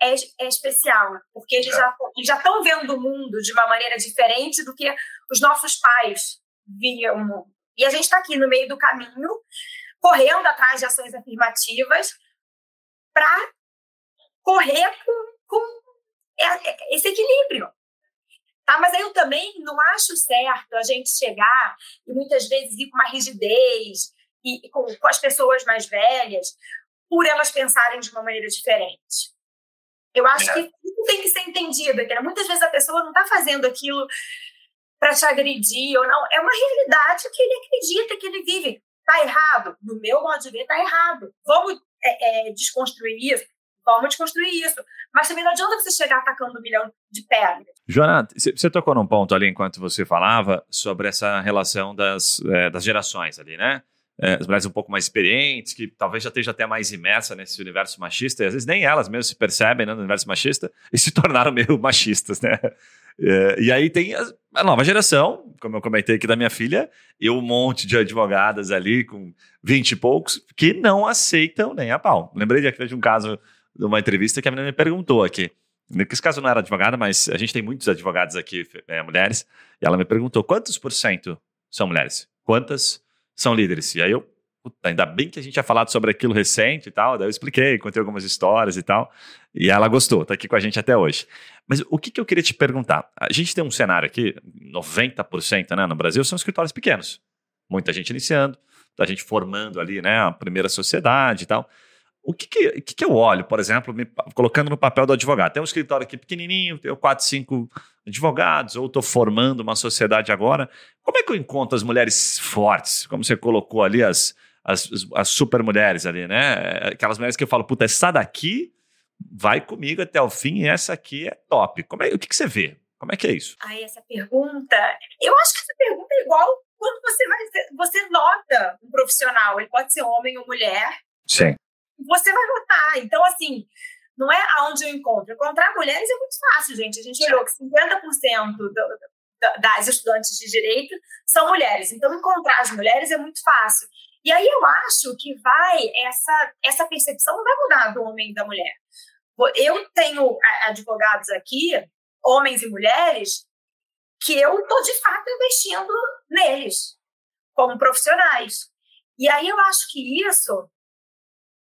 é, é especial, porque eles já já estão vendo o mundo de uma maneira diferente do que os nossos pais viam o mundo. E a gente está aqui no meio do caminho, correndo atrás de ações afirmativas para correr com, com esse equilíbrio. Tá? Mas eu também não acho certo a gente chegar e muitas vezes ir com uma rigidez e, com, com as pessoas mais velhas por elas pensarem de uma maneira diferente. Eu acho é. que isso tem que ser entendido, que muitas vezes a pessoa não está fazendo aquilo para te agredir ou não. É uma realidade que ele acredita, que ele vive. Está errado? No meu modo de ver, está errado. Vamos é, é, desconstruir isso? Vamos desconstruir isso. Mas também não adianta você chegar atacando um milhão de pedras. Joana, você tocou num ponto ali enquanto você falava sobre essa relação das, é, das gerações ali, né? É, as mulheres um pouco mais experientes, que talvez já esteja até mais imersa nesse universo machista, e às vezes nem elas mesmas se percebem né, no universo machista e se (laughs) tornaram meio machistas, né? É, e aí tem a, a, nova geração, como eu comentei aqui da minha filha, e um monte de advogadas ali com vinte e poucos que não aceitam nem a pau. Lembrei de, de um caso, de uma entrevista que a menina me perguntou aqui. Nesse caso não era advogada, mas a gente tem muitos advogados aqui, é, mulheres, e ela me perguntou quantos por cento são mulheres? Quantas são líderes? E aí eu, puta, ainda bem que a gente tinha falado sobre aquilo recente e tal, daí eu expliquei, contei algumas histórias e tal, e ela gostou, tá aqui com a gente até hoje. Mas o que, que eu queria te perguntar? A gente tem um cenário aqui, 90% né, no Brasil são escritórios pequenos. Muita gente iniciando, a gente formando ali né, a primeira sociedade e tal. O que, que, que, eu olho, por exemplo, me colocando no papel do advogado? Tem um escritório aqui pequenininho, tenho quatro, cinco advogados, ou estou formando uma sociedade agora. Como é que eu encontro as mulheres fortes? Como você colocou ali as, as, as super mulheres ali, né? Aquelas mulheres que eu falo, puta, essa daqui vai comigo até o fim e essa aqui é top. Como é, o que, que você vê? Como é que é isso? Ai, essa pergunta. Eu acho que essa pergunta é igual quando você vai. Você nota um profissional, ele pode ser homem ou mulher. Sim você vai votar. Então, assim, não é aonde eu encontro. Encontrar mulheres é muito fácil, gente. A gente olhou que 50% do, das estudantes de direito são mulheres. Então, encontrar as mulheres é muito fácil. E aí eu acho que vai, essa, essa percepção não vai mudar do homem e da mulher. Eu tenho advogados aqui, homens e mulheres, que eu estou de fato investindo neles como profissionais. E aí eu acho que isso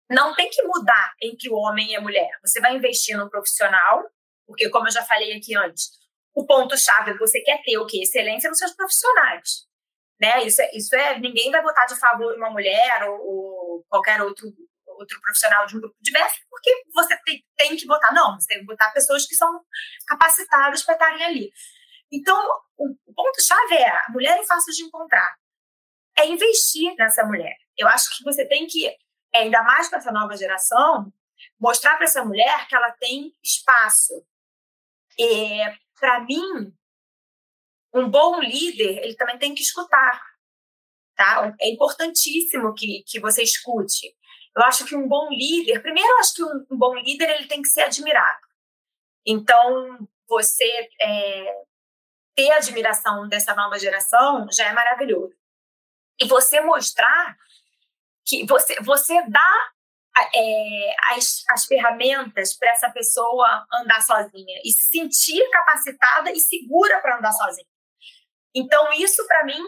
não tem que mudar entre o homem e a mulher. Você vai investir no profissional, porque, como eu já falei aqui antes, o ponto-chave é que você quer ter o quê? Excelência nos seus profissionais. Né? Isso, é, isso é, ninguém vai votar de favor uma mulher ou, ou qualquer outro, outro profissional de um grupo diverso, porque você tem, tem que votar. Não, você tem que votar pessoas que são capacitadas para estarem ali. Então, o, o ponto-chave é a mulher é fácil de encontrar. É investir nessa mulher. Eu acho que você tem que ainda mais para essa nova geração, mostrar para essa mulher que ela tem espaço. É, para mim, um bom líder, ele também tem que escutar. Tá? É importantíssimo que, que você escute. Eu acho que um bom líder, primeiro, eu acho que um, um bom líder ele tem que ser admirado. Então, você é, ter admiração dessa nova geração já é maravilhoso. E você mostrar que você, você dá é, as, as ferramentas para essa pessoa andar sozinha e se sentir capacitada e segura para andar sozinha. Então, isso para mim,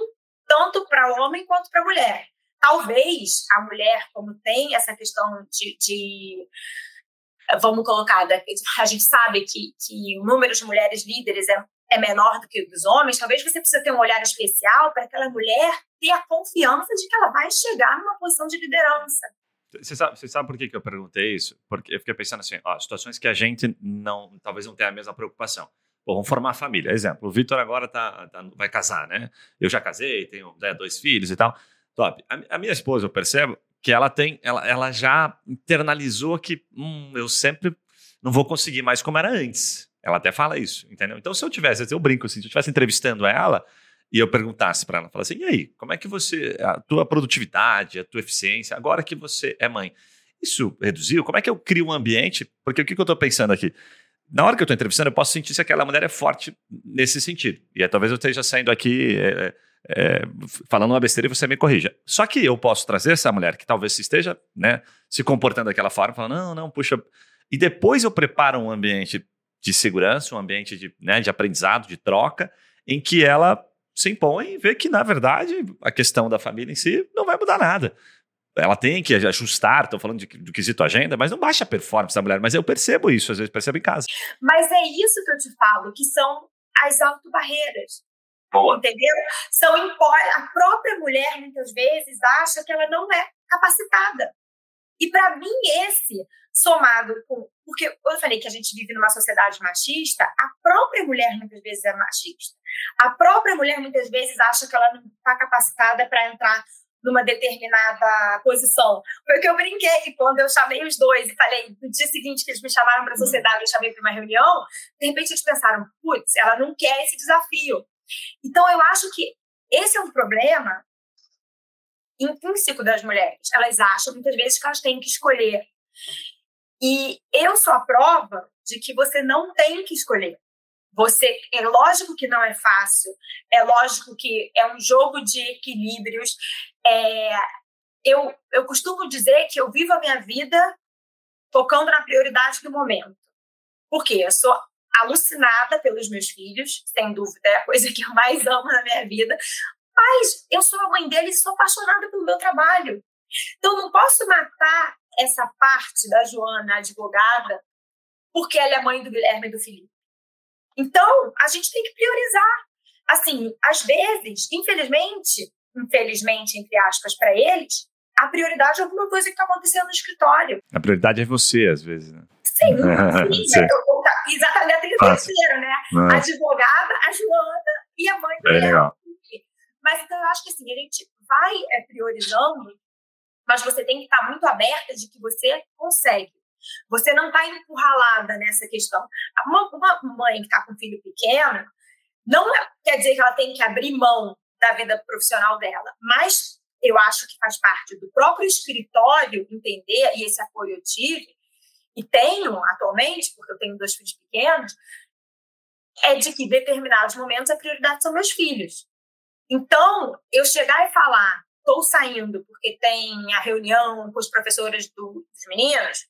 tanto para homem quanto para mulher. Talvez a mulher, como tem essa questão de, de vamos colocar, a gente sabe que, que o número de mulheres líderes é é menor do que dos homens, talvez você precise ter um olhar especial para aquela mulher ter a confiança de que ela vai chegar numa posição de liderança. Você sabe, você sabe por que, eu perguntei isso? Porque eu fiquei pensando assim, ó, situações que a gente não, talvez não tenha a mesma preocupação. Pô, vamos formar família. Exemplo, o Vitor agora tá, tá, vai casar, né? Eu já casei, tenho né, dois filhos e tal. Top. A, a, minha esposa, eu percebo que ela tem, ela, ela já internalizou que hum, eu sempre não vou conseguir mais como era antes. Ela até fala isso, entendeu? Então, se eu tivesse, eu brinco assim, se eu estivesse entrevistando ela e eu perguntasse para ela, falasse assim, e aí, como é que você, a tua produtividade, a tua eficiência, agora que você é mãe, isso reduziu? Como é que eu crio um ambiente? Porque o que, que eu estou pensando aqui? Na hora que eu estou entrevistando, eu posso sentir se aquela mulher é forte nesse sentido. E aí, talvez eu esteja saindo aqui é, é, falando uma besteira e você me corrija. Só que eu posso trazer essa mulher que talvez esteja né, se comportando daquela forma, falando, não, não, puxa, e depois eu preparo um ambiente de segurança, um ambiente de, né, de aprendizado, de troca, em que ela se impõe e vê que, na verdade, a questão da família em si não vai mudar nada. Ela tem que ajustar, estou falando de, do quesito agenda, mas não baixa a performance da mulher. Mas eu percebo isso, às vezes percebo em casa. Mas é isso que eu te falo, que são as autobarreiras. Boa. Entendeu? São a própria mulher, muitas vezes, acha que ela não é capacitada. E para mim, esse, somado com. Porque eu falei que a gente vive numa sociedade machista, a própria mulher muitas vezes é machista. A própria mulher muitas vezes acha que ela não está capacitada para entrar numa determinada posição. Foi o que eu brinquei quando eu chamei os dois e falei, no dia seguinte que eles me chamaram para a sociedade, eu chamei para uma reunião, de repente eles pensaram, putz, ela não quer esse desafio. Então eu acho que esse é um problema intrínseco das mulheres. Elas acham muitas vezes que elas têm que escolher. E eu sou a prova de que você não tem que escolher. Você é lógico que não é fácil, é lógico que é um jogo de equilíbrios. É, eu, eu costumo dizer que eu vivo a minha vida focando na prioridade do momento. Porque eu sou alucinada pelos meus filhos, sem dúvida, é a coisa que eu mais amo na minha vida. Mas eu sou a mãe deles e sou apaixonada pelo meu trabalho. Então, não posso matar essa parte da Joana, advogada, porque ela é mãe do Guilherme e do Felipe. Então, a gente tem que priorizar. Assim, às vezes, infelizmente, infelizmente, entre aspas, para eles, a prioridade é alguma coisa que está acontecendo no escritório. A prioridade é você, às vezes, né? Sim, (laughs) sim, sim. Eu, exatamente a terceira, né? A advogada, a Joana e a mãe dela. É legal. Mas então eu acho que assim, a gente vai é, priorizando, mas você tem que estar muito aberta de que você consegue. Você não está encurralada nessa questão. Uma, uma mãe que está com um filho pequeno, não é, quer dizer que ela tem que abrir mão da vida profissional dela, mas eu acho que faz parte do próprio escritório entender, e esse apoio eu tive, e tenho atualmente, porque eu tenho dois filhos pequenos, é de que em determinados momentos a prioridade são meus filhos. Então, eu chegar e falar, estou saindo porque tem a reunião com os professores do, dos meninos,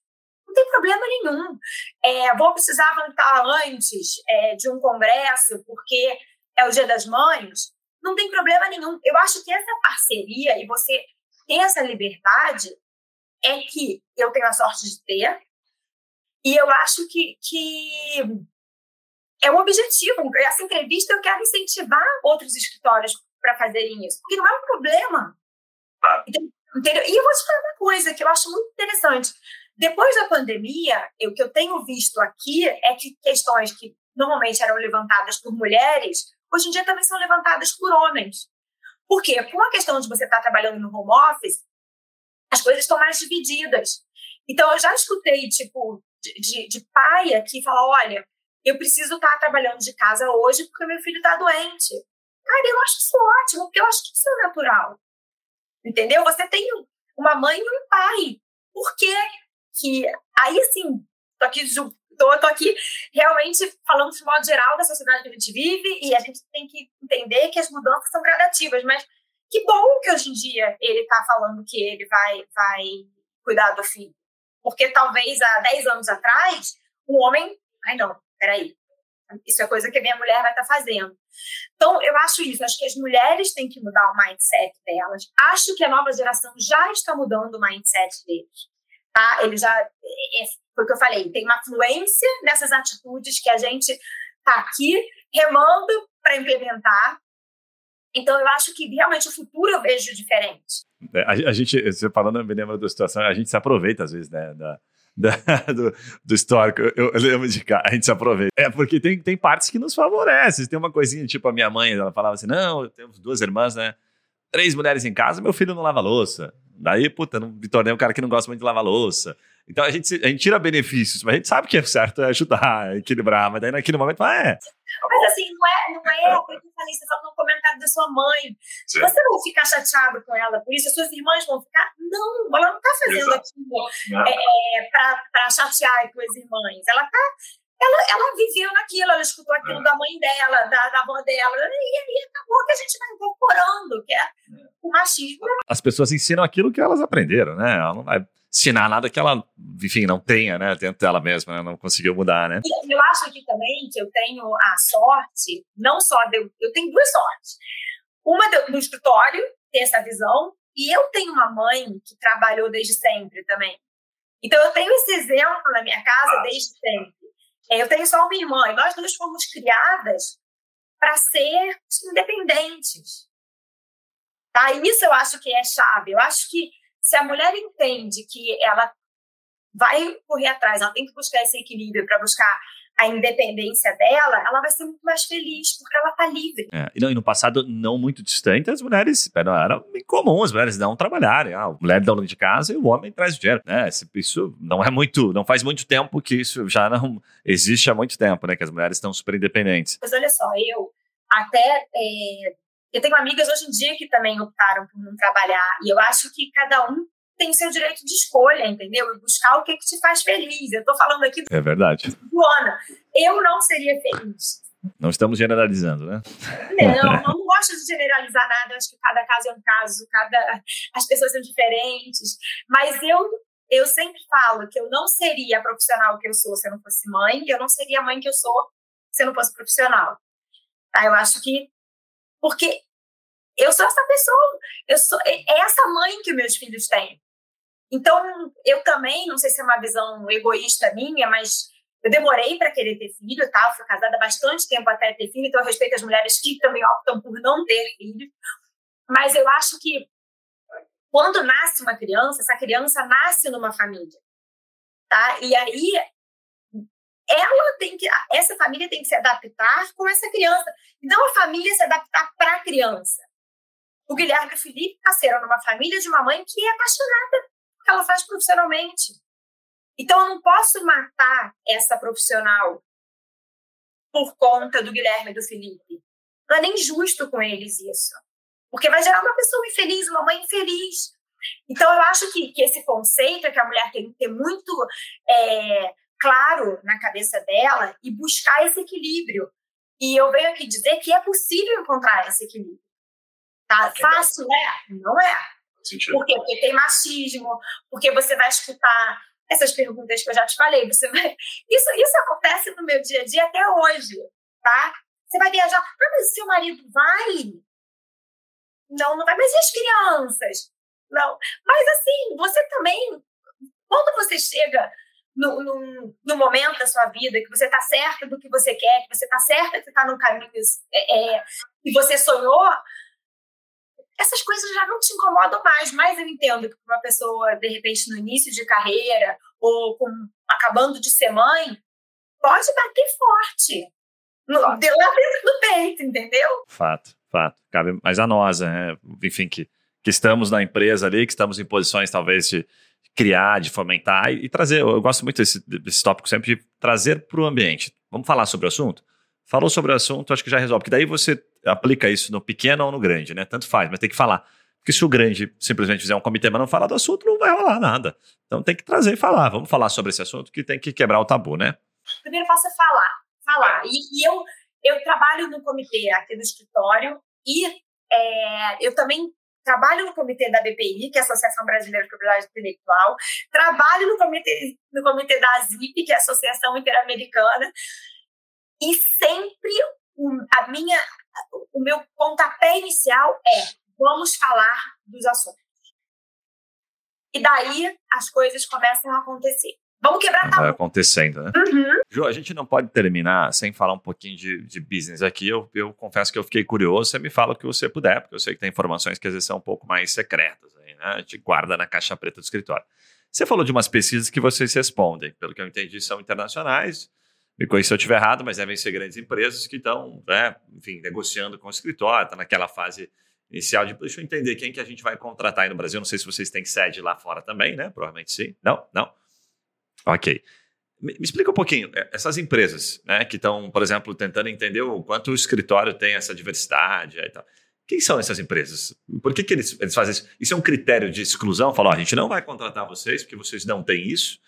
não tem problema nenhum. É, vou precisar voltar antes é, de um congresso porque é o Dia das Mães, não tem problema nenhum. Eu acho que essa parceria e você ter essa liberdade é que eu tenho a sorte de ter, e eu acho que, que é o objetivo. Essa entrevista eu quero incentivar outros escritórios para fazerem isso, porque não é um problema. Entendeu? E eu vou te falar uma coisa que eu acho muito interessante. Depois da pandemia, o que eu tenho visto aqui é que questões que normalmente eram levantadas por mulheres, hoje em dia também são levantadas por homens. Por quê? Com a questão de você estar trabalhando no home office, as coisas estão mais divididas. Então, eu já escutei, tipo, de, de, de pai que fala: olha, eu preciso estar trabalhando de casa hoje porque meu filho está doente. Cara, eu acho isso ótimo, porque eu acho que isso é natural. Entendeu? Você tem uma mãe e um pai. Por que que... Aí, assim, tô aqui, tô, tô aqui realmente falando de modo geral da sociedade que a gente vive e a gente tem que entender que as mudanças são gradativas, mas que bom que hoje em dia ele está falando que ele vai, vai cuidar do filho. Porque talvez há 10 anos atrás, o homem... Ai, não, peraí. Isso é coisa que a minha mulher vai estar tá fazendo. Então, eu acho isso. Acho que as mulheres têm que mudar o mindset delas. Acho que a nova geração já está mudando o mindset deles. Tá? Ele já. É, é, foi o que eu falei. Tem uma fluência nessas atitudes que a gente está aqui remando para implementar. Então, eu acho que realmente o futuro eu vejo diferente. É, a, a gente, você falando, me lembra da situação, a gente se aproveita às vezes, né? Da (laughs) da, do, do, histórico. Eu, eu, lembro de cá, a gente se aproveita. É porque tem, tem partes que nos favorecem. Tem uma coisinha, tipo a minha mãe, ela falava assim: não, eu tenho duas irmãs, né? Três mulheres em casa, meu filho não lava louça. Daí, puta, não me tornei um cara que não gosta muito de lavar louça. Então a gente, a gente tira benefícios, mas a gente sabe que é certo é ajudar, é equilibrar, mas daí naquele momento, ah, é. Mas assim, não é, não é o que eu falei, você falou no comentário da sua mãe. Sim. Você não ficar chateado com ela por isso, as suas irmãs vão ficar. Não, ela não está fazendo aquilo é, é para chatear com as irmãs. Ela está ela, ela viveu naquilo, ela escutou aquilo é. da mãe dela, da, da avó dela, e aí acabou que a gente vai incorporando, que é, é. o machismo. As pessoas ensinam aquilo que elas aprenderam, né? Ela não vai ensinar nada que ela, enfim, não tenha, né, dentro dela mesma, né, não conseguiu mudar, né? E eu acho aqui também que eu tenho a sorte, não só de eu, tenho duas sortes. Uma do, do escritório, ter essa visão, e eu tenho uma mãe que trabalhou desde sempre também. Então eu tenho esse exemplo na minha casa desde sempre. É, eu tenho só uma irmã, e nós duas fomos criadas para ser independentes. Tá? E isso eu acho que é chave. Eu acho que se a mulher entende que ela vai correr atrás, ela tem que buscar esse equilíbrio para buscar a independência dela, ela vai ser muito mais feliz, porque ela está livre. É, e, não, e no passado não muito distante, as mulheres eram, eram incomum as mulheres não trabalharem. Ah, a mulher dona de casa e o homem traz o dinheiro. Né? Isso não é muito, não faz muito tempo que isso já não existe há muito tempo, né? Que as mulheres estão super independentes. Mas olha só, eu até é, eu tenho amigas hoje em dia que também optaram por não trabalhar, e eu acho que cada um tem seu direito de escolha, entendeu? E buscar o que, que te faz feliz. Eu tô falando aqui é verdade. Luana, eu não seria feliz. Não estamos generalizando, né? Não, (laughs) não gosto de generalizar nada. Acho que cada caso é um caso, cada as pessoas são diferentes. Mas eu eu sempre falo que eu não seria a profissional que eu sou se eu não fosse mãe, e eu não seria a mãe que eu sou se eu não fosse profissional. Tá? Eu acho que porque eu sou essa pessoa, eu sou é, é essa mãe que meus filhos têm. Então, eu também, não sei se é uma visão egoísta minha, mas eu demorei para querer ter filho, tá? Eu fui casada bastante tempo até ter filho, então eu respeito as mulheres que também optam por não ter filho. Mas eu acho que quando nasce uma criança, essa criança nasce numa família, tá? E aí ela tem que, essa família tem que se adaptar com essa criança, e não a família se adaptar para a criança. O Guilherme e o Felipe nasceram numa família de uma mãe que é apaixonada que ela faz profissionalmente. Então, eu não posso matar essa profissional por conta do Guilherme e do Felipe. Não é nem justo com eles isso. Porque vai gerar uma pessoa infeliz, uma mãe infeliz. Então, eu acho que, que esse conceito é que a mulher tem que ter muito é, claro na cabeça dela e buscar esse equilíbrio. E eu venho aqui dizer que é possível encontrar esse equilíbrio. Tá? Fácil, é? Não é. Por quê? Porque tem machismo, porque você vai escutar essas perguntas que eu já te falei. Você vai... (laughs) isso, isso acontece no meu dia a dia até hoje, tá? Você vai viajar, ah, mas o seu marido vai? Não, não vai. Mas e as crianças? Não. Mas assim, você também, quando você chega no, no, no, momento da sua vida que você está certa do que você quer, que você está certa que está no caminho é, é, que você sonhou, essas coisas já não te incomodam mais. Mas eu entendo que uma pessoa, de repente, no início de carreira ou com, acabando de ser mãe, pode bater forte. No, lá dentro do peito, entendeu? Fato, fato. Cabe mais a nós, né? Enfim, que, que estamos na empresa ali, que estamos em posições talvez de criar, de fomentar e, trazer. Eu gosto muito desse, desse tópico sempre de trazer para o ambiente. Vamos falar sobre o assunto? Falou sobre o assunto, acho que já resolve, porque daí você aplica isso no pequeno ou no grande, né? Tanto faz, mas tem que falar. Porque se o grande simplesmente fizer um comitê, mas não falar do assunto, não vai rolar nada. Então tem que trazer e falar. Vamos falar sobre esse assunto que tem que quebrar o tabu, né? Primeiro passo é falar. Falar. E, e eu, eu trabalho no comitê aqui no escritório e é, eu também trabalho no comitê da BPI, que é a Associação Brasileira de Propriedade Intelectual, trabalho no comitê, no comitê da ASIP, que é a Associação Interamericana, e sempre a minha, o meu pontapé inicial é vamos falar dos assuntos. E daí as coisas começam a acontecer. Vamos quebrar tabu. Vai acontecendo, né? Uhum. Ju, a gente não pode terminar sem falar um pouquinho de, de business aqui. Eu, eu confesso que eu fiquei curioso. Você me fala o que você puder, porque eu sei que tem informações que às vezes são um pouco mais secretas. Aí, né? A gente guarda na caixa preta do escritório. Você falou de umas pesquisas que vocês respondem. Pelo que eu entendi, são internacionais me corrija se eu estiver errado, mas devem ser grandes empresas que estão, né, enfim, negociando com o escritório, está naquela fase inicial de, deixa eu entender quem que a gente vai contratar aí no Brasil, não sei se vocês têm sede lá fora também, né, provavelmente sim, não, não, ok. Me, me explica um pouquinho, é, essas empresas, né, que estão, por exemplo, tentando entender o quanto o escritório tem essa diversidade e tal, quem são essas empresas? Por que, que eles, eles fazem isso? Isso é um critério de exclusão? Falar, a gente não vai contratar vocês porque vocês não têm isso,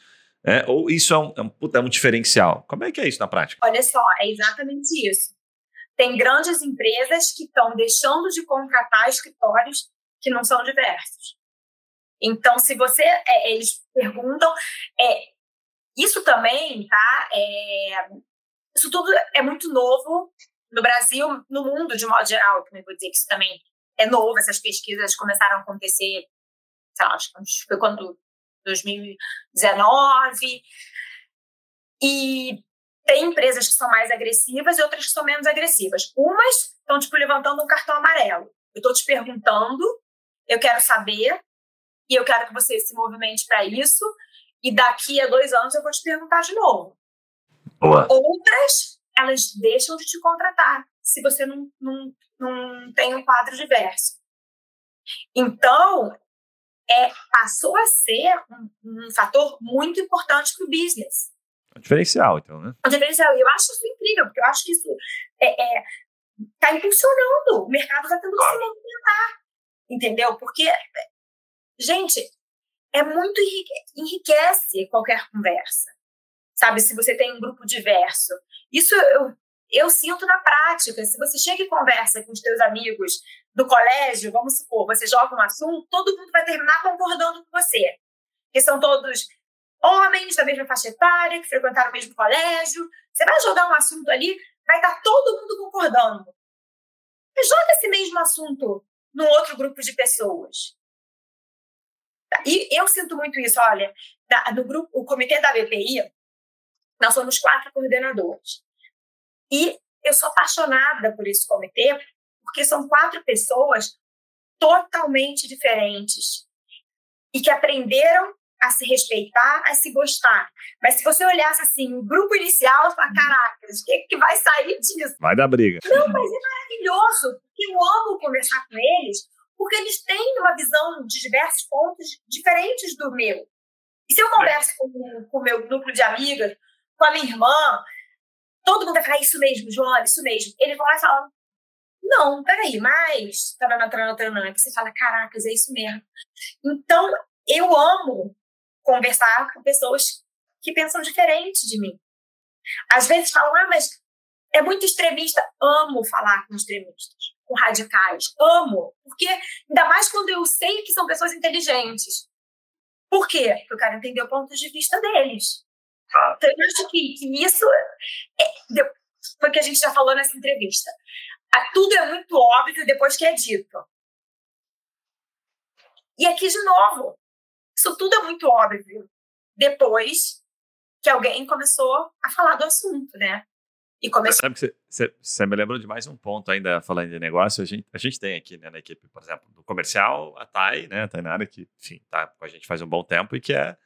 é, ou isso é um, é, um, é um diferencial? Como é que é isso na prática? Olha só, é exatamente isso. Tem grandes empresas que estão deixando de contratar escritórios que não são diversos. Então, se você, é, eles perguntam, é, isso também, tá? É, isso tudo é muito novo no Brasil, no mundo de modo geral. Também vou dizer que isso também é novo. Essas pesquisas começaram a acontecer, sei lá, acho que foi quando 2019. E tem empresas que são mais agressivas e outras que são menos agressivas. Umas estão, tipo, levantando um cartão amarelo. Eu estou te perguntando, eu quero saber, e eu quero que você se movimente para isso, e daqui a dois anos eu vou te perguntar de novo. Boa. Outras, elas deixam de te contratar se você não, não, não tem um quadro diverso. Então, é, passou a ser um, um fator muito importante para o business. Um diferencial, então, né? Um diferencial. E eu acho isso incrível, porque eu acho que isso é, é, tá impulsionando. O mercado está tendo que se movimentar. Entendeu? Porque, gente, é muito enrique enriquece qualquer conversa. Sabe, se você tem um grupo diverso. Isso eu, eu sinto na prática. Se você chega e conversa com os teus amigos do colégio, vamos supor, você joga um assunto, todo mundo vai terminar concordando com você. Que são todos homens da mesma faixa etária, que frequentaram o mesmo colégio. Você vai jogar um assunto ali, vai estar todo mundo concordando. Joga esse mesmo assunto num outro grupo de pessoas. E eu sinto muito isso, olha, no grupo, o comitê da BPI, nós somos quatro coordenadores. E eu sou apaixonada por esse comitê, porque são quatro pessoas totalmente diferentes e que aprenderam a se respeitar, a se gostar. Mas se você olhasse assim, o grupo inicial, você fala, caracas, o que, que vai sair disso? Vai dar briga. Não, mas é maravilhoso, porque eu amo conversar com eles, porque eles têm uma visão de diversos pontos diferentes do meu. E se eu converso com, o meu núcleo de amigas, com a minha irmã, todo mundo vai falar isso mesmo, João, isso mesmo. Eles vão lá e falam, não, peraí, mas... Taranã, taranã, taranã, que você fala, caracas, é isso mesmo. Então, eu amo conversar com pessoas que pensam diferente de mim. Às vezes falam, ah, mas é muito extremista. Amo falar com extremistas, com radicais. Amo. Porque, ainda mais quando eu sei que são pessoas inteligentes. Por quê? Porque eu quero entender o ponto de vista deles. Então, eu acho que, que isso é, foi o que a gente já falou nessa entrevista. Tudo é muito óbvio depois que é dito. E aqui, de novo, isso tudo é muito óbvio depois que alguém começou a falar do assunto, né? E. Sabe que você, me lembrou de mais um ponto ainda falando de negócio. A gente, a gente tem aqui né, na equipe, por exemplo, do comercial, a Thay, né? A Tainara, que, enfim, tá com a gente faz um bom tempo e que é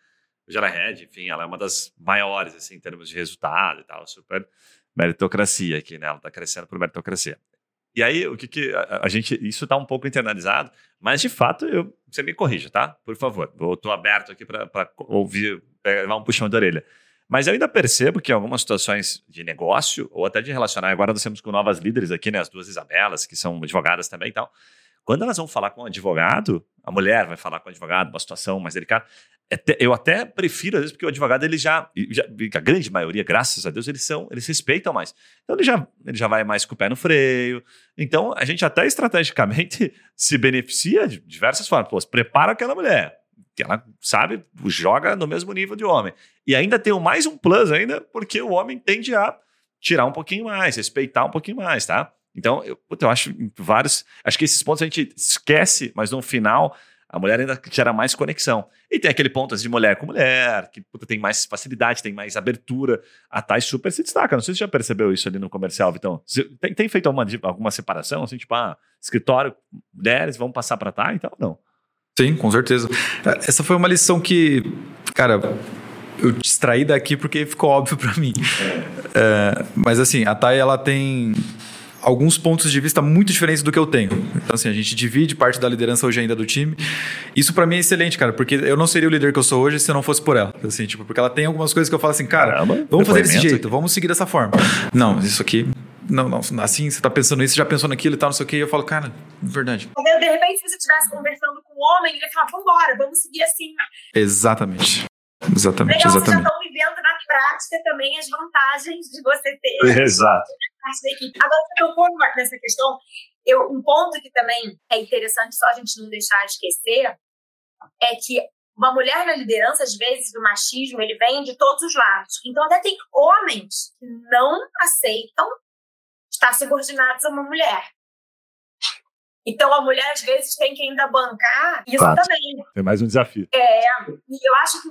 Gela Red, enfim, ela é uma das maiores, assim, em termos de resultado e tal, super meritocracia aqui, né? Ela tá crescendo por meritocracia. E aí, o que, que a, a gente. Isso está um pouco internalizado, mas de fato, eu, você me corrija, tá? Por favor. Eu estou aberto aqui para ouvir, levar um puxão de orelha. Mas eu ainda percebo que em algumas situações de negócio, ou até de relacionar, agora nós temos com novas líderes aqui, né? As duas Isabelas, que são advogadas também e tal. Quando elas vão falar com um advogado, a mulher vai falar com o advogado, uma situação mais delicada, eu até prefiro, às vezes, porque o advogado, ele já, já, a grande maioria, graças a Deus, eles são, eles respeitam mais. Então ele já, ele já vai mais com o pé no freio. Então a gente até estrategicamente (laughs) se beneficia de diversas formas. Pô, prepara aquela mulher, ela sabe, joga no mesmo nível de homem. E ainda tem mais um plus ainda, porque o homem tende a tirar um pouquinho mais, respeitar um pouquinho mais, tá? Então, eu, eu acho vários. Acho que esses pontos a gente esquece, mas no final a mulher ainda gera mais conexão. E tem aquele ponto de mulher com mulher, que puta, tem mais facilidade, tem mais abertura. A Thais super se destaca. Não sei se você já percebeu isso ali no comercial, Vitão. Tem, tem feito alguma, alguma separação? Assim, tipo, ah, escritório, mulheres, vão passar para Thais e tal? Não. Sim, com certeza. Essa foi uma lição que, cara, eu distraí daqui porque ficou óbvio para mim. É, mas assim, a Thay, ela tem alguns pontos de vista muito diferentes do que eu tenho. Então, assim, a gente divide parte da liderança hoje ainda do time. Isso para mim é excelente, cara, porque eu não seria o líder que eu sou hoje se eu não fosse por ela. Assim, tipo, porque ela tem algumas coisas que eu falo assim, cara, Caramba, vamos fazer desse jeito, vamos seguir dessa forma. Não, isso aqui não, não, assim, você tá pensando isso, já pensou naquilo e tal, não sei o que, e eu falo, cara, verdade. De repente, se você estivesse conversando com um homem, ele ia falar, vambora, vamos seguir assim. Exatamente. Exatamente, Legal, exatamente. Vocês já estão vivendo na prática também as vantagens de você ter (laughs) Exato. Agora, você tocou nessa questão, eu, um ponto que também é interessante, só a gente não deixar de esquecer, é que uma mulher na liderança, às vezes, o machismo, ele vem de todos os lados. Então, até tem homens que não aceitam estar subordinados a uma mulher. Então, a mulher, às vezes, tem que ainda bancar isso claro. também. Tem mais um desafio. É, e eu acho que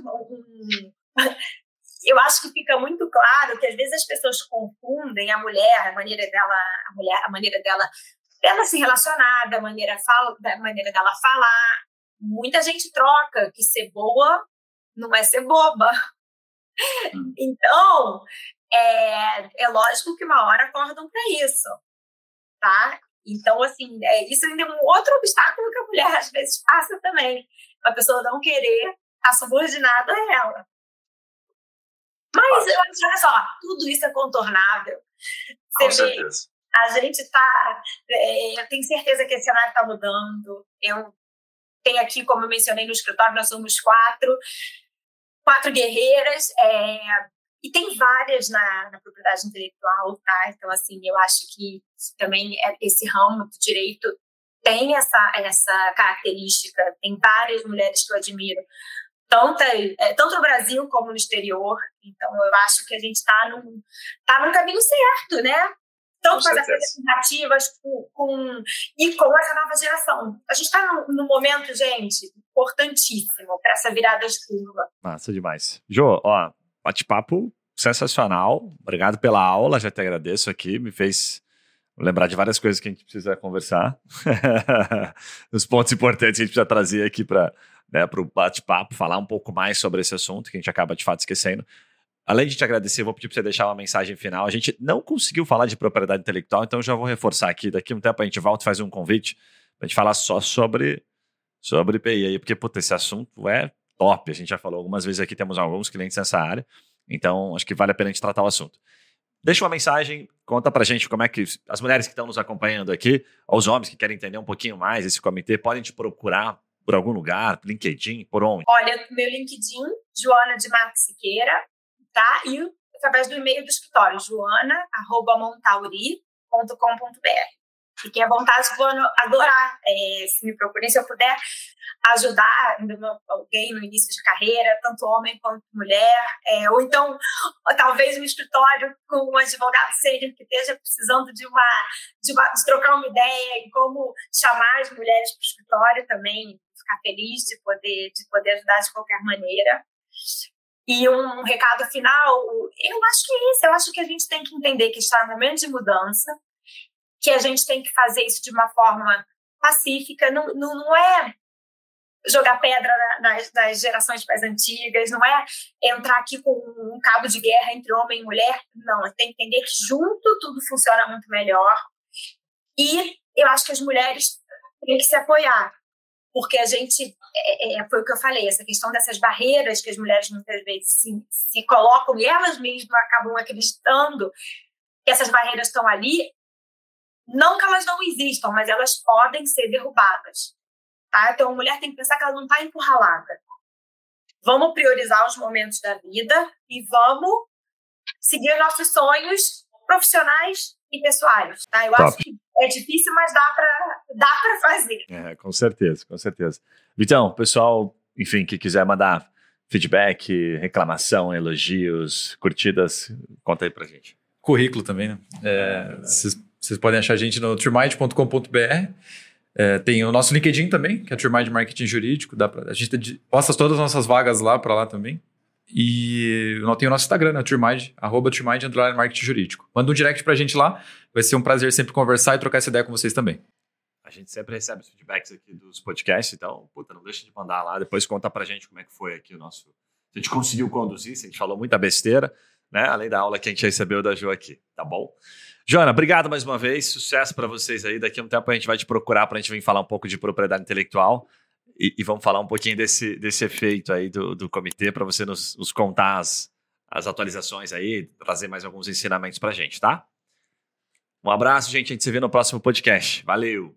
(laughs) eu acho que fica muito claro que às vezes as pessoas confundem a mulher, a maneira dela, a mulher, a maneira dela, dela se relacionar, da maneira, fala, da maneira dela falar. Muita gente troca que ser boa não é ser boba. Hum. Então, é, é lógico que uma hora acordam para isso, tá? Então, assim, é, isso ainda é um outro obstáculo que a mulher às vezes passa também. A pessoa não querer estar subordinada a ela. Mas eu acho, olha só, tudo isso é contornável. Você Com certeza. Vê, a gente está. É, eu tenho certeza que esse cenário está mudando. Eu tenho aqui, como eu mencionei no escritório, nós somos quatro, quatro guerreiras. É, e tem várias na, na, propriedade intelectual, tá? Então, assim, eu acho que também é, esse ramo do direito tem essa, essa característica. Tem várias mulheres que eu admiro tanto, é, tanto no Brasil como no exterior. Então, eu acho que a gente está num, tá num caminho certo, né? Tanto com as representativas com, com, e com essa nova geração. A gente está num, num, momento, gente, importantíssimo para essa virada de curva. Massa demais. Jô, ó, bate-papo sensacional. Obrigado pela aula, já te agradeço aqui. Me fez lembrar de várias coisas que a gente precisa conversar. (laughs) Os pontos importantes que a gente precisa trazer aqui para né, o bate-papo, falar um pouco mais sobre esse assunto que a gente acaba de fato esquecendo. Além de te agradecer, vou pedir para você deixar uma mensagem final. A gente não conseguiu falar de propriedade intelectual, então já vou reforçar aqui. Daqui a um tempo a gente volta e faz um convite para a gente falar só sobre, sobre PI porque puta, esse assunto é top. A gente já falou algumas vezes aqui, temos alguns clientes nessa área, então acho que vale a pena a gente tratar o assunto. Deixa uma mensagem, conta pra gente como é que as mulheres que estão nos acompanhando aqui, ou os homens que querem entender um pouquinho mais esse comitê, podem te procurar por algum lugar? LinkedIn? Por onde? Olha, meu LinkedIn, Joana de Marques Siqueira, tá? E através do e-mail do escritório, joana.montauri.com.br. Fiquem à vontade, vou adorar é, se me procurem, se eu puder ajudar alguém no início de carreira, tanto homem quanto mulher, é, ou então talvez um escritório com um advogado sênior que esteja precisando de uma, de uma de trocar uma ideia em como chamar as mulheres para o escritório também, ficar feliz de poder, de poder ajudar de qualquer maneira. E um recado final, eu acho que é isso, eu acho que a gente tem que entender que está no momento de mudança, que a gente tem que fazer isso de uma forma pacífica, não, não, não é jogar pedra nas, nas, gerações mais antigas, não é entrar aqui com um cabo de guerra entre homem e mulher, não, é tem que entender que junto tudo funciona muito melhor. E eu acho que as mulheres têm que se apoiar porque a gente, é, é, foi o que eu falei, essa questão dessas barreiras que as mulheres muitas vezes se, se colocam e elas mesmas acabam acreditando que essas barreiras estão ali, não que elas não existam, mas elas podem ser derrubadas. Tá? Então, a mulher tem que pensar que ela não está encurralada. Vamos priorizar os momentos da vida e vamos seguir nossos sonhos profissionais e pessoais. Tá? Eu Top. acho que é difícil, mas dá para dá pra fazer. É, com certeza, com certeza. Vitão, pessoal, enfim, que quiser mandar feedback, reclamação, elogios, curtidas, conta aí pra gente. Currículo também, né? É, vocês é, podem achar a gente no turmite.com.br. É, tem o nosso LinkedIn também, que é Turmite Marketing Jurídico. Dá pra, a gente posta todas as nossas vagas lá para lá também. E tem o nosso Instagram, né? Turmide, arroba Turmide Marketing Jurídico. Manda um direct pra gente lá. Vai ser um prazer sempre conversar e trocar essa ideia com vocês também. A gente sempre recebe os feedbacks aqui dos podcasts, então, puta, não deixa de mandar lá. Depois conta pra gente como é que foi aqui o nosso. Se a gente conseguiu conduzir, se a gente falou muita besteira, né? Além da aula que a gente recebeu da Jo aqui, tá bom? Joana, obrigado mais uma vez. Sucesso para vocês aí. Daqui a um tempo a gente vai te procurar para a gente vir falar um pouco de propriedade intelectual. E, e, vamos falar um pouquinho desse, desse efeito aí do, do comitê para você nos, nos, contar as, as atualizações aí, trazer mais alguns ensinamentos para a gente, tá? Um abraço, gente. A gente se vê no próximo podcast. Valeu!